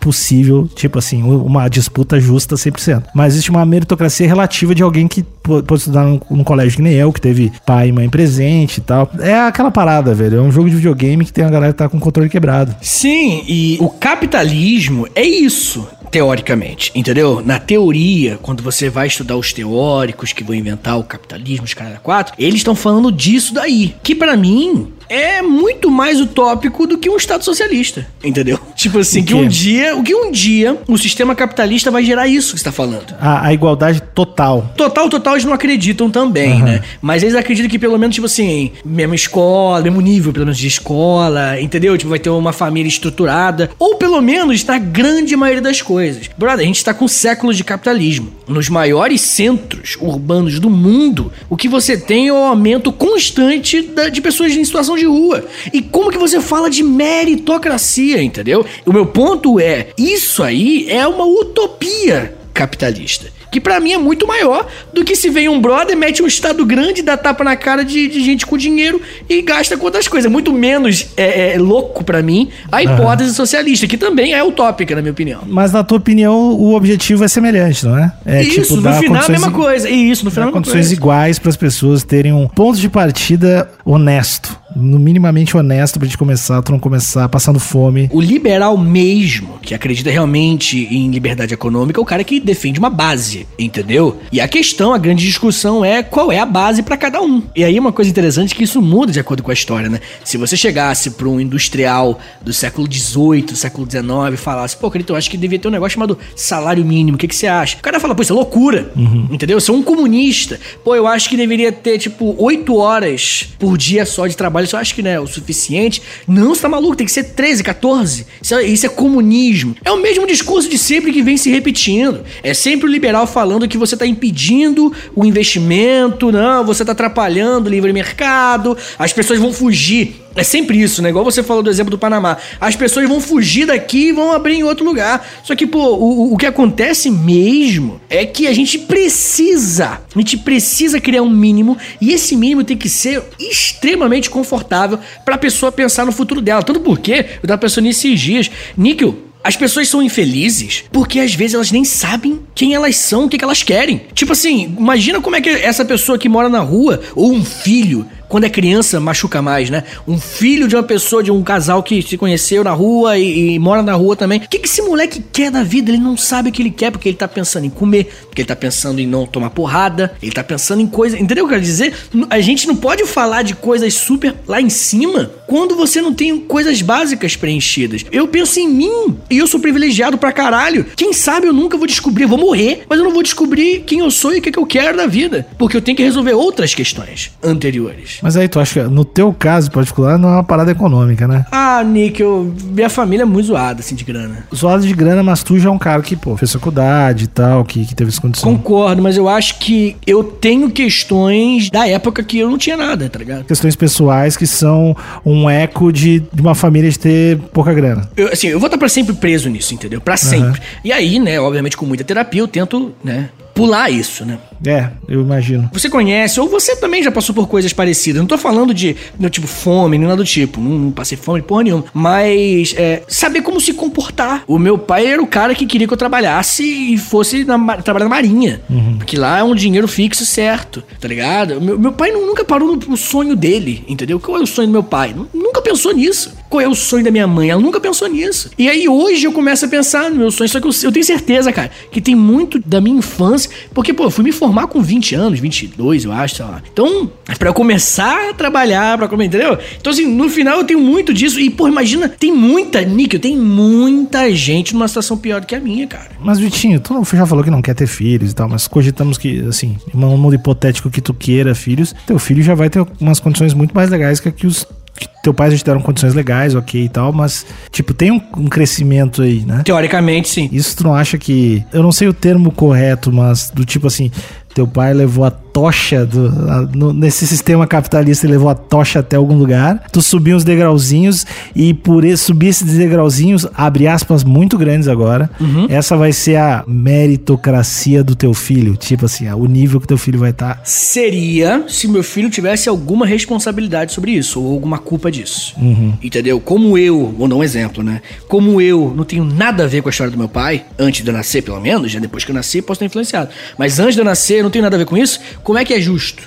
possível, tipo assim, uma disputa justa 100%. Mas existe uma meritocracia relativa de alguém que pode estudar num, num colégio que nem eu, que teve pai e mãe presente e tal. É aquela parada, velho. É um jogo de videogame que tem a galera que tá com o controle quebrado.
Sim, e o capitalismo é isso, teoricamente, entendeu? Na teoria, quando você vai estudar os teóricos que vão inventar o capitalismo, os caras quatro, eles estão falando disso daí, que pra mim é muito mais utópico do que um estado socialista, entendeu? *laughs* Tipo assim, que um dia, o que um dia o sistema capitalista vai gerar isso que você tá falando.
A, a igualdade total.
Total, total, eles não acreditam também, né? Mas eles acreditam que pelo menos, tipo assim, mesma escola, mesmo nível, pelo menos de escola, entendeu? Tipo, vai ter uma família estruturada. Ou pelo menos na grande maioria das coisas. Brother, a gente tá com séculos de capitalismo. Nos maiores centros urbanos do mundo, o que você tem é o aumento constante da- de pessoas em situação de rua. E como que você fala de meritocracia, entendeu? O meu ponto é, isso aí é uma utopia capitalista. Que pra mim é muito maior do que se vem um brother, mete um estado grande, dá tapa na cara de, de gente com dinheiro e gasta com outras coisas. Muito menos é, é louco pra mim a hipótese socialista, que também é utópica, na minha opinião.
Mas na tua opinião, o objetivo é semelhante, não é? É
isso, no
dar
final é a mesma coisa. Isso, no final é a mesma
condições
coisa.
iguais para as pessoas terem um ponto de partida honesto. No minimamente honesto pra gente começar, tu não começar passando fome.
O liberal mesmo, que acredita realmente em liberdade econômica, é o cara que defende uma base, entendeu? E a questão, a grande discussão é qual é a base pra cada um. E aí uma coisa interessante é que isso muda de acordo com a história, né? Se você chegasse pra um industrial do século XVIII, século XIX e falasse, pô, querido, eu acho que devia ter um negócio chamado salário mínimo, o que, que você acha? O cara fala, pô, isso é loucura, entendeu? Eu sou um comunista. Pô, eu acho que deveria ter, tipo, oito horas por dia só de trabalho, isso eu acho que não é o suficiente. Não, você tá maluco, tem que ser 13, 14. Isso é, isso é comunismo. É o mesmo discurso de sempre que vem se repetindo. É sempre o liberal falando que você tá impedindo o investimento, não, você tá atrapalhando o livre mercado, as pessoas vão fugir. É sempre isso, né? Igual você falou do exemplo do Panamá. As pessoas vão fugir daqui e vão abrir em outro lugar. Só que, pô, o, o- que acontece mesmo é que a gente precisa, a gente precisa criar um mínimo e esse mínimo tem que ser extremamente confortável pra pessoa pensar no futuro dela. Tanto porque, eu tava pensando nesses dias, Níquel, As pessoas são infelizes porque às vezes elas nem sabem quem elas são, o que, que elas querem. Tipo assim, imagina como é que essa pessoa que mora na rua, ou um filho, quando é criança, machuca mais, né? Um filho de uma pessoa, de um casal que se conheceu na rua e, e mora na rua também. O que, que esse moleque quer da vida? Ele não sabe o que ele quer porque ele tá pensando em comer, porque ele tá pensando em não tomar porrada, ele tá pensando em coisas. Entendeu o que eu quero dizer? A gente não pode falar de coisas super lá em cima quando você não tem coisas básicas preenchidas. Eu penso em mim e eu sou privilegiado pra caralho. Quem sabe eu nunca vou descobrir, eu vou morrer, mas eu não vou descobrir quem eu sou e o que, que eu quero da vida, porque eu tenho que resolver outras questões anteriores.
Mas aí tu acha que no teu caso em particular não é uma parada econômica, né?
Ah, Nick, eu, minha família é muito zoada, assim, de grana.
Zoado de grana, mas tu já é um cara que, pô, fez faculdade e tal, que, que teve essa condição.
Concordo, mas eu acho que eu tenho questões da época que eu não tinha nada, tá ligado?
Questões pessoais que são um eco de, de uma família de ter pouca grana.
Eu, assim, eu vou estar pra sempre preso nisso, entendeu? Pra sempre. E aí, né, obviamente com muita terapia, eu tento, né, pular isso, né?
É, eu imagino.
Você conhece, ou você também já passou por coisas parecidas. Não tô falando de, no tipo, fome, nem nada do tipo. Não, não passei fome porra nenhuma. Mas, é, saber como se comportar. O meu pai era o cara que queria que eu trabalhasse e fosse na, trabalhar na marinha. Porque lá é um dinheiro fixo certo, tá ligado? Meu, meu pai não- nunca parou no, no sonho dele, entendeu? Qual é o sonho do meu pai? Nu- Nunca pensou nisso. Qual é o sonho da minha mãe? Ela nunca pensou nisso. E aí hoje eu começo a pensar no meu sonho. Só que eu, eu tenho certeza, cara, que tem muito da minha infância. Porque, pô, eu fui me formar com 20 anos, 22, eu acho, sei lá. Então, pra eu começar a trabalhar, pra comer, entendeu? Então, assim, no final eu tenho muito disso. E, pô, imagina, tem muita, Níquel, tem muita gente numa situação pior do que a minha, cara.
Mas, Vitinho, tu já falou que não quer ter filhos e tal, mas cogitamos que, assim, um mundo hipotético que tu queira filhos, teu filho já vai ter umas condições muito mais legais que, que os. Que teu pai já te deram condições legais, ok e tal, mas, tipo, tem um, um crescimento aí, né?
Teoricamente, sim.
Isso tu não acha que. Eu não sei o termo correto, mas do tipo assim, teu pai levou a tocha do, a- no- nesse sistema capitalista, ele levou a tocha até algum lugar. Tu subiu uns degrauzinhos e por esse, subir esses degrauzinhos, abre aspas muito grandes agora. Essa vai ser a meritocracia do teu filho. Tipo assim, o nível que teu filho vai tá. estar.
Seria se meu filho tivesse alguma responsabilidade sobre isso, ou alguma culpa disso.
Uhum.
Entendeu? Como eu, vou dar um exemplo, né? Como eu não tenho nada a ver com a história do meu pai, antes de eu nascer, pelo menos, já depois que eu nasci, posso ter influenciado. Mas antes de eu nascer, eu não tenho nada a ver com isso. Como é que é justo?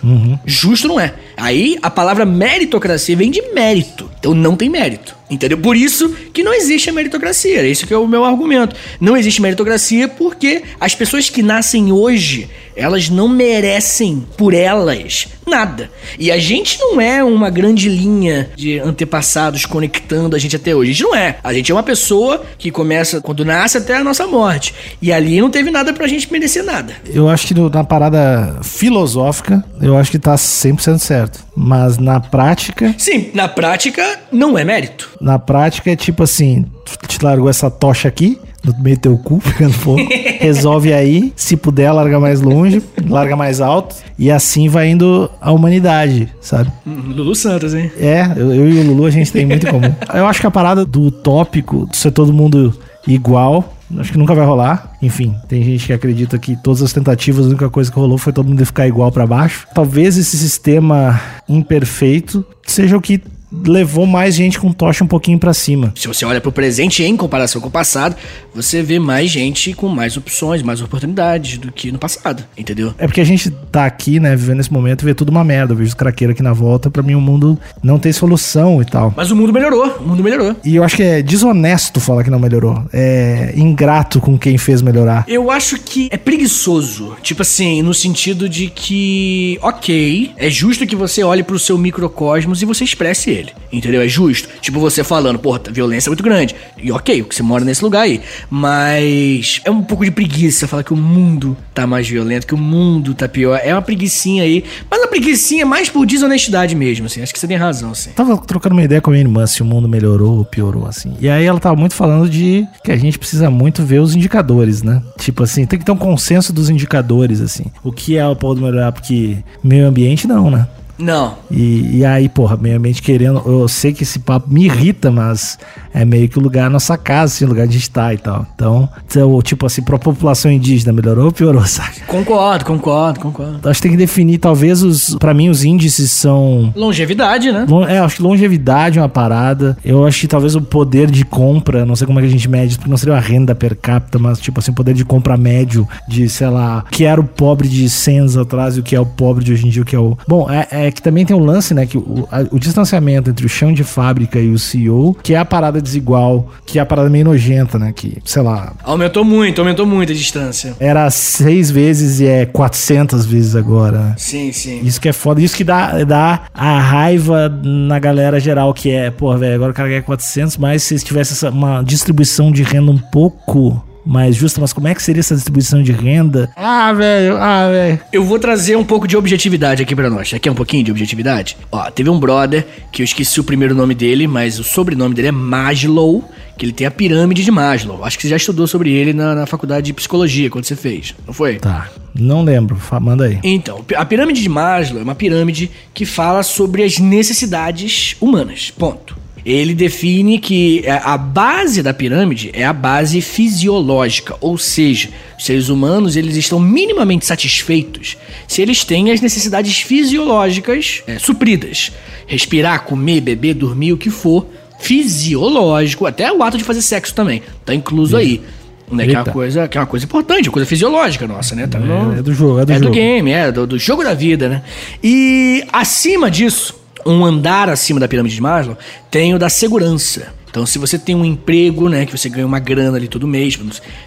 Justo não é. Aí a palavra meritocracia vem de mérito. Então não tem mérito. Entendeu? Por isso que não existe a meritocracia. Esse que é o meu argumento. Não existe meritocracia porque as pessoas que nascem hoje, elas não merecem por elas nada. E a gente não é uma grande linha de antepassados conectando a gente até hoje. A gente não é. A gente é uma pessoa que começa quando nasce até a nossa morte. E ali não teve nada pra gente merecer nada.
Eu acho que na parada filosófica, eu acho que tá 100% certo. Mas na prática,
Sim, na prática não é mérito.
Na prática é tipo assim, tu te largou essa tocha aqui, no meio do teu cu, *laughs* pegando fogo, resolve aí, se puder, larga mais longe, larga mais alto, e assim vai indo a humanidade, sabe?
Hum, Lulu Santos, hein?
É, eu, eu e o Lulu a gente tem muito em comum. *laughs* Eu acho que a parada do utópico, de ser todo mundo igual, acho que nunca vai rolar. Enfim, tem gente que acredita que todas as tentativas, a única coisa que rolou foi todo mundo ficar igual pra baixo. Talvez esse sistema imperfeito seja o que levou mais gente com tocha um pouquinho pra cima.
Se você olha pro presente em comparação com o passado, você vê mais gente com mais opções, mais oportunidades do que no passado, entendeu?
É porque a gente tá aqui, né, vivendo esse momento e vê tudo uma merda. Eu vejo os craqueiros aqui na volta, pra mim o mundo não tem solução e tal.
Mas o mundo melhorou, o mundo melhorou.
E eu acho que é desonesto falar que não melhorou. É ingrato com quem fez melhorar.
Eu acho que é preguiçoso. Tipo assim, no sentido de que, ok, é justo que você olhe pro seu microcosmos e você expresse ele. Entendeu? É justo. Tipo você falando, porra, a violência é muito grande. E ok, você mora nesse lugar aí. Mas é um pouco de preguiça falar que o mundo tá mais violento, que o mundo tá pior. É uma preguiçinha aí. Mas uma preguiçinha mais por desonestidade mesmo, assim. Acho que você tem razão, assim.
Tava trocando uma ideia com a minha irmã se o mundo melhorou ou piorou, assim. E aí ela tava muito falando de que a gente precisa muito ver os indicadores, né? Tipo assim, tem que ter um consenso dos indicadores, assim. O que é o do melhorar? Porque meio ambiente não, né?
Não.
E, e aí, porra, meio ambiente querendo. Eu sei que esse papo me irrita, mas é meio que o lugar, a nossa casa, assim, o lugar de estar e tal. Então, tipo assim, pra população indígena, melhorou ou piorou, *laughs* sabe?
Concordo, concordo, concordo.
Então, acho que tem que definir, talvez, os. Pra mim, os índices são.
Longevidade, né?
É, acho que longevidade é uma parada. Eu acho que talvez o poder de compra, não sei como é que a gente mede, porque não seria uma renda per capita, mas tipo assim, poder de compra médio de, sei lá, que era o pobre de 100 anos atrás e o que é o pobre de hoje em dia, o que é o. Bom, é, é que também tem um lance, né, que o, a- o distanciamento entre o chão de fábrica e o CEO, que é a parada desigual, que é a parada meio nojenta, né, que, sei lá,
Aumentou muito, aumentou muito a distância.
era seis vezes e é 400 vezes agora, né?
Sim, sim.
Isso que é foda. Isso que dá, dá a raiva na galera geral, que é, pô, velho, agora o cara ganha 400, mas se tivesse essa, uma distribuição de renda um pouco mais justa, mas como é que seria essa distribuição de renda? Ah, velho, ah, velho.
Eu vou trazer um pouco de objetividade aqui pra nós. Aqui é um pouquinho de objetividade? Ó, teve um brother que eu esqueci o primeiro nome dele, mas o sobrenome dele é Maslow, que ele tem a pirâmide de Maslow. Acho que você já estudou sobre ele na, na faculdade de psicologia, quando você fez, não foi?
Tá, não lembro, manda aí.
Então, a pirâmide de Maslow é uma pirâmide que fala sobre as necessidades humanas. Ponto. Ele define que é, a base da pirâmide é a base fisiológica, ou seja, os seres humanos eles estão minimamente satisfeitos se eles têm as necessidades fisiológicas é, supridas. Respirar, comer, beber, dormir, o que for, fisiológico, até o ato de fazer sexo também, tá incluso aí. Né, que, é uma coisa, que é uma coisa importante, uma coisa fisiológica nossa, né? Tá no-
É, é do jogo, é do
é
jogo.
do game, é, do, do jogo da vida, né? E acima disso, um andar acima da pirâmide de Maslow, tem o da segurança. Então, se você tem um emprego, né, que você ganha uma grana ali todo mês,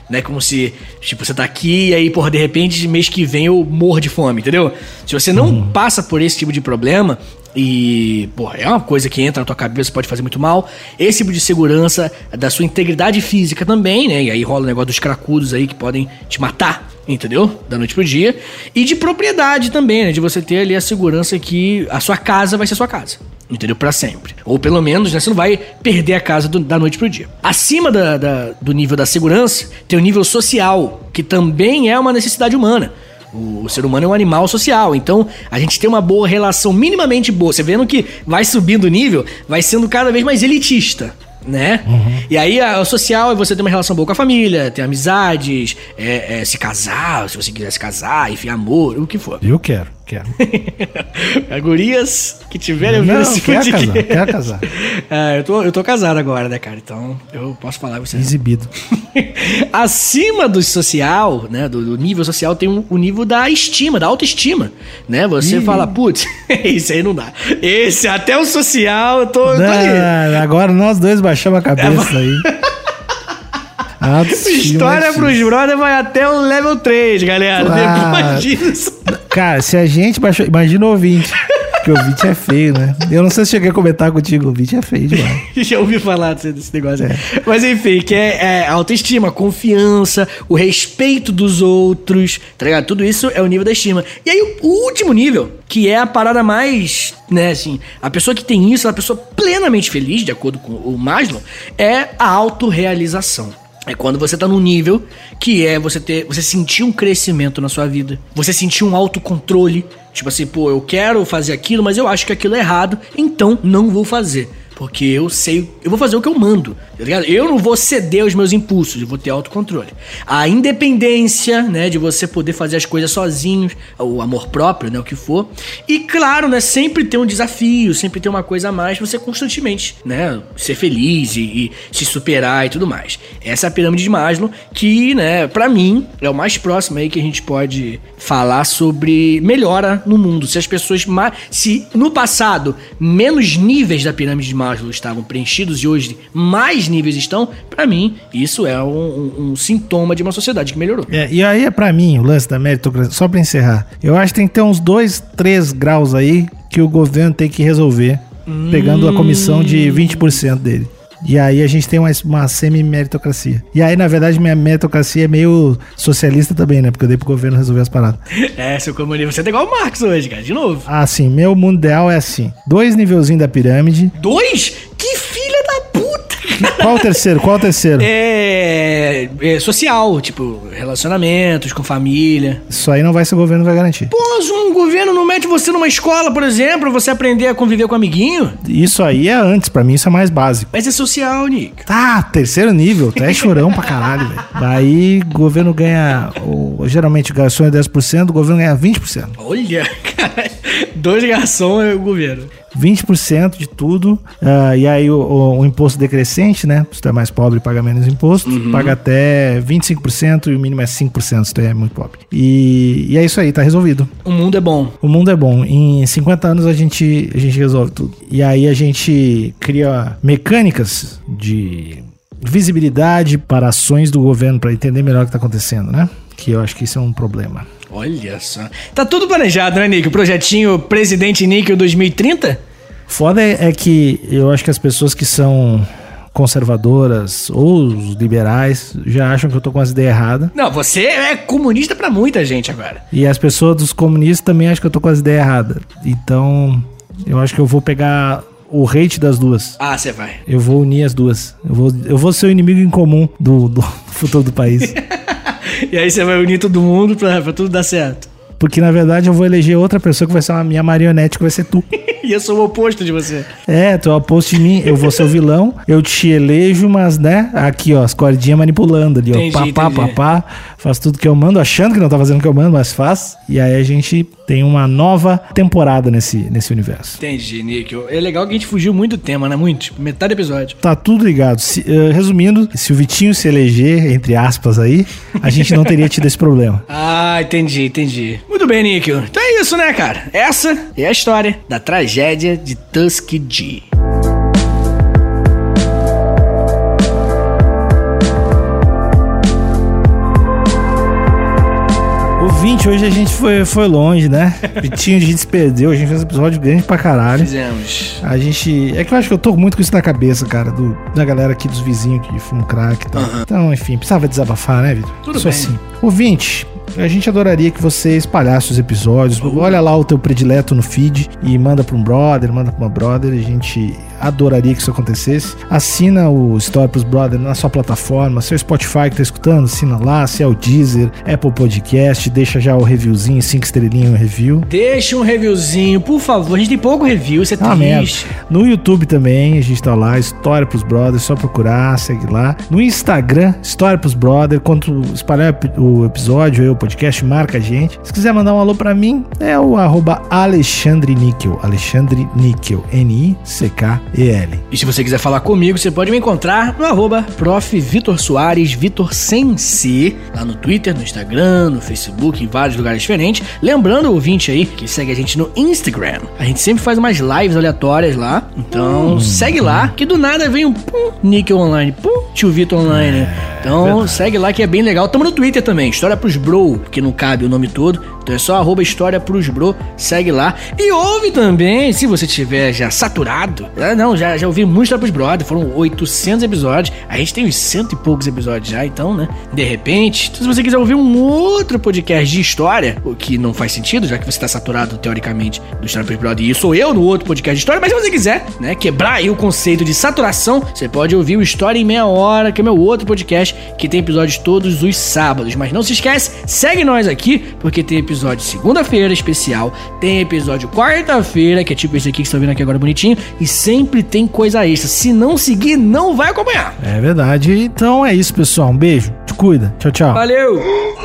né, como se, tipo, você tá aqui e aí, porra, de repente, mês que vem eu morro de fome, entendeu? Se você não passa por esse tipo de problema e, porra, é uma coisa que entra na tua cabeça, pode fazer muito mal, esse tipo de segurança da sua integridade física também, né, e aí rola o negócio dos cracudos aí que podem te matar, entendeu? Da noite pro dia. E de propriedade também, né? De você ter ali a segurança que a sua casa vai ser sua casa. Entendeu? Pra sempre. Ou pelo menos, né? Você não vai perder a casa do- da noite pro dia. Acima da- da- do nível da segurança, tem o nível social, que também é uma necessidade humana. O, o ser humano é um animal social, então a gente tem uma boa relação minimamente boa. Você vendo que vai subindo o nível, vai sendo cada vez mais elitista né? E aí o social é você ter uma relação boa com a família, ter amizades, é, é, se casar, se você quiser se casar, enfim, amor, o que for.
Eu quero, quero. *laughs*
Gurias que tiverem ouvindo
Não,
esse
quero
podcast.
casar, quero casar.
É, *laughs* eu, tô, eu tô casado agora, né, cara? Então eu posso falar com você.
Exibido. *laughs*
Acima do social, né, do, do nível social, tem um- o nível da estima, da autoestima, né? Você
Ih.
fala, putz, isso aí não dá. Esse, até o social, eu tô, eu tô
agora nós dois baixamos a cabeça aí. Autoestima,
História
é
pros
difícil.
brother vai até o level 3, galera.
Claro.
Depois disso.
Cara, se a gente baixou. Imagina o ouvinte. Porque o ouvinte é feio, né? Eu não sei se cheguei a comentar contigo. O ouvinte é feio demais. *laughs*
Já ouvi falar desse, negócio.
É.
Mas enfim, que é, é autoestima, confiança, o respeito dos outros, tá ligado? Tudo isso é o nível da estima. E aí o, último nível, que é a parada mais, né, assim, a pessoa que tem isso, é uma pessoa plenamente feliz, de acordo com o Maslow, é a autorrealização. É quando você tá num nível que é você ter, você sentir um crescimento na sua vida, você sentir um autocontrole, tipo assim, pô, eu quero fazer aquilo, mas eu acho que aquilo é errado, então não vou fazer. Porque eu sei, eu vou fazer o que eu mando, tá ligado? Eu não vou ceder aos meus impulsos, eu vou ter autocontrole. A independência, né, de você poder fazer as coisas sozinho, o amor próprio, né, o que for. E claro, né, sempre ter um desafio, sempre ter uma coisa a mais você constantemente, né, ser feliz e, e se superar e tudo mais. Essa é a pirâmide de Maslow, que, né, pra mim, é o mais próximo aí que a gente pode falar sobre melhora no mundo. Se as pessoas, se no passado menos níveis da pirâmide de Maslow estavam preenchidos e hoje mais níveis estão, pra mim, isso é um, um- um sintoma de uma sociedade que melhorou.
É, e aí é pra mim o lance da meritocracia. Só pra encerrar. Eu acho que tem que ter uns dois, três graus aí que o governo tem que resolver. Pegando a comissão de 20% dele. E aí a gente tem uma, uma semi-meritocracia. E aí, na verdade, minha meritocracia é meio socialista também, né? Porque eu dei pro governo resolver as paradas. *laughs*
É, seu comunismo, você tá igual o Marx hoje, cara, de novo.
Assim, meu mundo ideal é assim: dois nivelzinhos da pirâmide.
Dois? Que
Qual o terceiro? Qual o terceiro?
É, é social, tipo, relacionamentos com família.
Isso aí não vai ser o governo vai garantir.
Pô, um governo não mete você numa escola, por exemplo, você aprender a conviver com amiguinho.
Isso aí é antes, pra mim isso é mais básico.
Mas é social, Nick.
Tá, terceiro nível, tu é chorão pra caralho, velho. Aí o governo ganha, o, geralmente o garçom é 10%, o governo ganha 20%.
Olha, *laughs* cara, dois garçons é o governo.
20% de tudo, ah, e aí o, o- o imposto decrescente, né? Se tu é mais pobre, paga menos imposto, paga até 25% e o mínimo é 5% se tu é muito pobre. E, e é isso aí, tá resolvido.
O mundo é bom.
O mundo é bom. Em 50 anos a gente, a gente resolve tudo. E aí a gente cria mecânicas de visibilidade para ações do governo para entender melhor o que está acontecendo, né? Que eu acho que isso é um problema.
Olha só. Tá tudo planejado, né, Nick? O projetinho Presidente Níquel 2030?
Foda é, é que eu acho que as pessoas que são conservadoras ou os liberais já acham que eu tô com as ideias erradas.
Não, você é comunista pra muita gente agora.
E as pessoas dos comunistas também acham que eu tô com as ideias erradas. Então, eu acho que eu vou pegar o hate das duas.
Ah, você vai.
Eu vou unir as duas. Eu vou, eu vou ser o inimigo em comum do, do *laughs* futuro do país. *laughs*
E aí você vai unir todo mundo pra, pra tudo dar certo.
Porque na verdade eu vou eleger outra pessoa que vai ser uma minha marionete, que vai ser tu. *laughs*
E eu sou o oposto de você.
É, tu é o oposto de mim, eu vou ser o vilão, eu te elejo, mas né, aqui ó, as cordinhas manipulando ali,
Entendi,
ó, pá, pá,
entendi.
pá, pá, faz tudo que eu mando, achando que não tá fazendo o que eu mando, mas faz. E aí a gente tem uma nova temporada nesse, nesse universo.
Entendi, Nick. É legal que a gente fugiu muito do tema, né? Muito. Tipo, metade do episódio.
Tá tudo ligado. Se, eh, resumindo, se o Vitinho se eleger, entre aspas aí, a gente não teria tido esse problema. *laughs*
Ah, entendi, entendi. Muito bem, Nick. Então é isso, né, cara? Essa é a história da tragédia de Tuskegee.
O 20, hoje a gente foi, foi longe, né? *laughs* Vitinho, a gente se perdeu, a gente fez um episódio grande pra caralho.
Fizemos.
A gente. É que eu acho que eu tô muito com isso na cabeça, cara, do, da galera aqui dos vizinhos que fumam crack e tal. Então, enfim, precisava desabafar, né, Vitor?
Tudo
Isso
bem.
assim. Ouvinte, a gente adoraria que você espalhasse os episódios. Olha lá o teu predileto no feed e manda pra um brother, manda pra uma brother. A gente adoraria que isso acontecesse. Assina o Story pros Brother na sua plataforma. Seu Spotify que tá escutando, assina lá. Se é o Deezer, Apple Podcast, deixa já o reviewzinho, cinco estrelinhas no review.
Deixa um reviewzinho, por favor. A gente tem pouco review, isso é
Ah, merda.
triste.
No YouTube também, a gente tá lá, História pros Brothers, só procurar, segue lá. No Instagram, História pros Brothers, quando espalhar o episódio, o podcast, marca a gente. Se quiser mandar um alô pra mim, é o arroba Alexandre Níquel, Alexandre Níquel, N-I-C-K-E-L.
E se você quiser falar comigo, você pode me encontrar no arroba prof. Vitor Soares, Vitor sem C, lá no Twitter, no Instagram, no Facebook, em vários lugares diferentes. Lembrando o ouvinte aí que segue a gente no Instagram. A gente sempre faz umas lives aleatórias lá. Então segue lá, que do nada vem um pum, Níquel Online, pum, tio Vitor Online. então segue lá que é bem legal. Tamo no Twitter também, História pros Bro, que não cabe o nome todo. Então é só arroba História pros Bro, segue lá. E ouve também, se você tiver já saturado. Ah, não, já, já ouvi muito História pros Brother, foram 800 episódios. A gente tem uns cento e poucos episódios já, então, né? De repente, se você quiser ouvir um outro podcast de história, o que não faz sentido, já que você tá saturado, teoricamente, do História pros Brother, e sou eu no outro podcast de história, mas se você quiser, né, quebrar aí o conceito de saturação, você pode ouvir o História em Meia Hora, que é meu outro podcast, que tem episódios todos os sábados. Mas não se esquece, segue nós aqui, porque tem episódio segunda-feira especial, tem episódio quarta-feira, que é tipo esse aqui que você tá vendo aqui agora bonitinho, e sempre tem coisa extra. Se não seguir, não vai acompanhar.
É verdade. Então é isso, pessoal. Um beijo. Te cuida. Tchau, tchau.
Valeu! *laughs*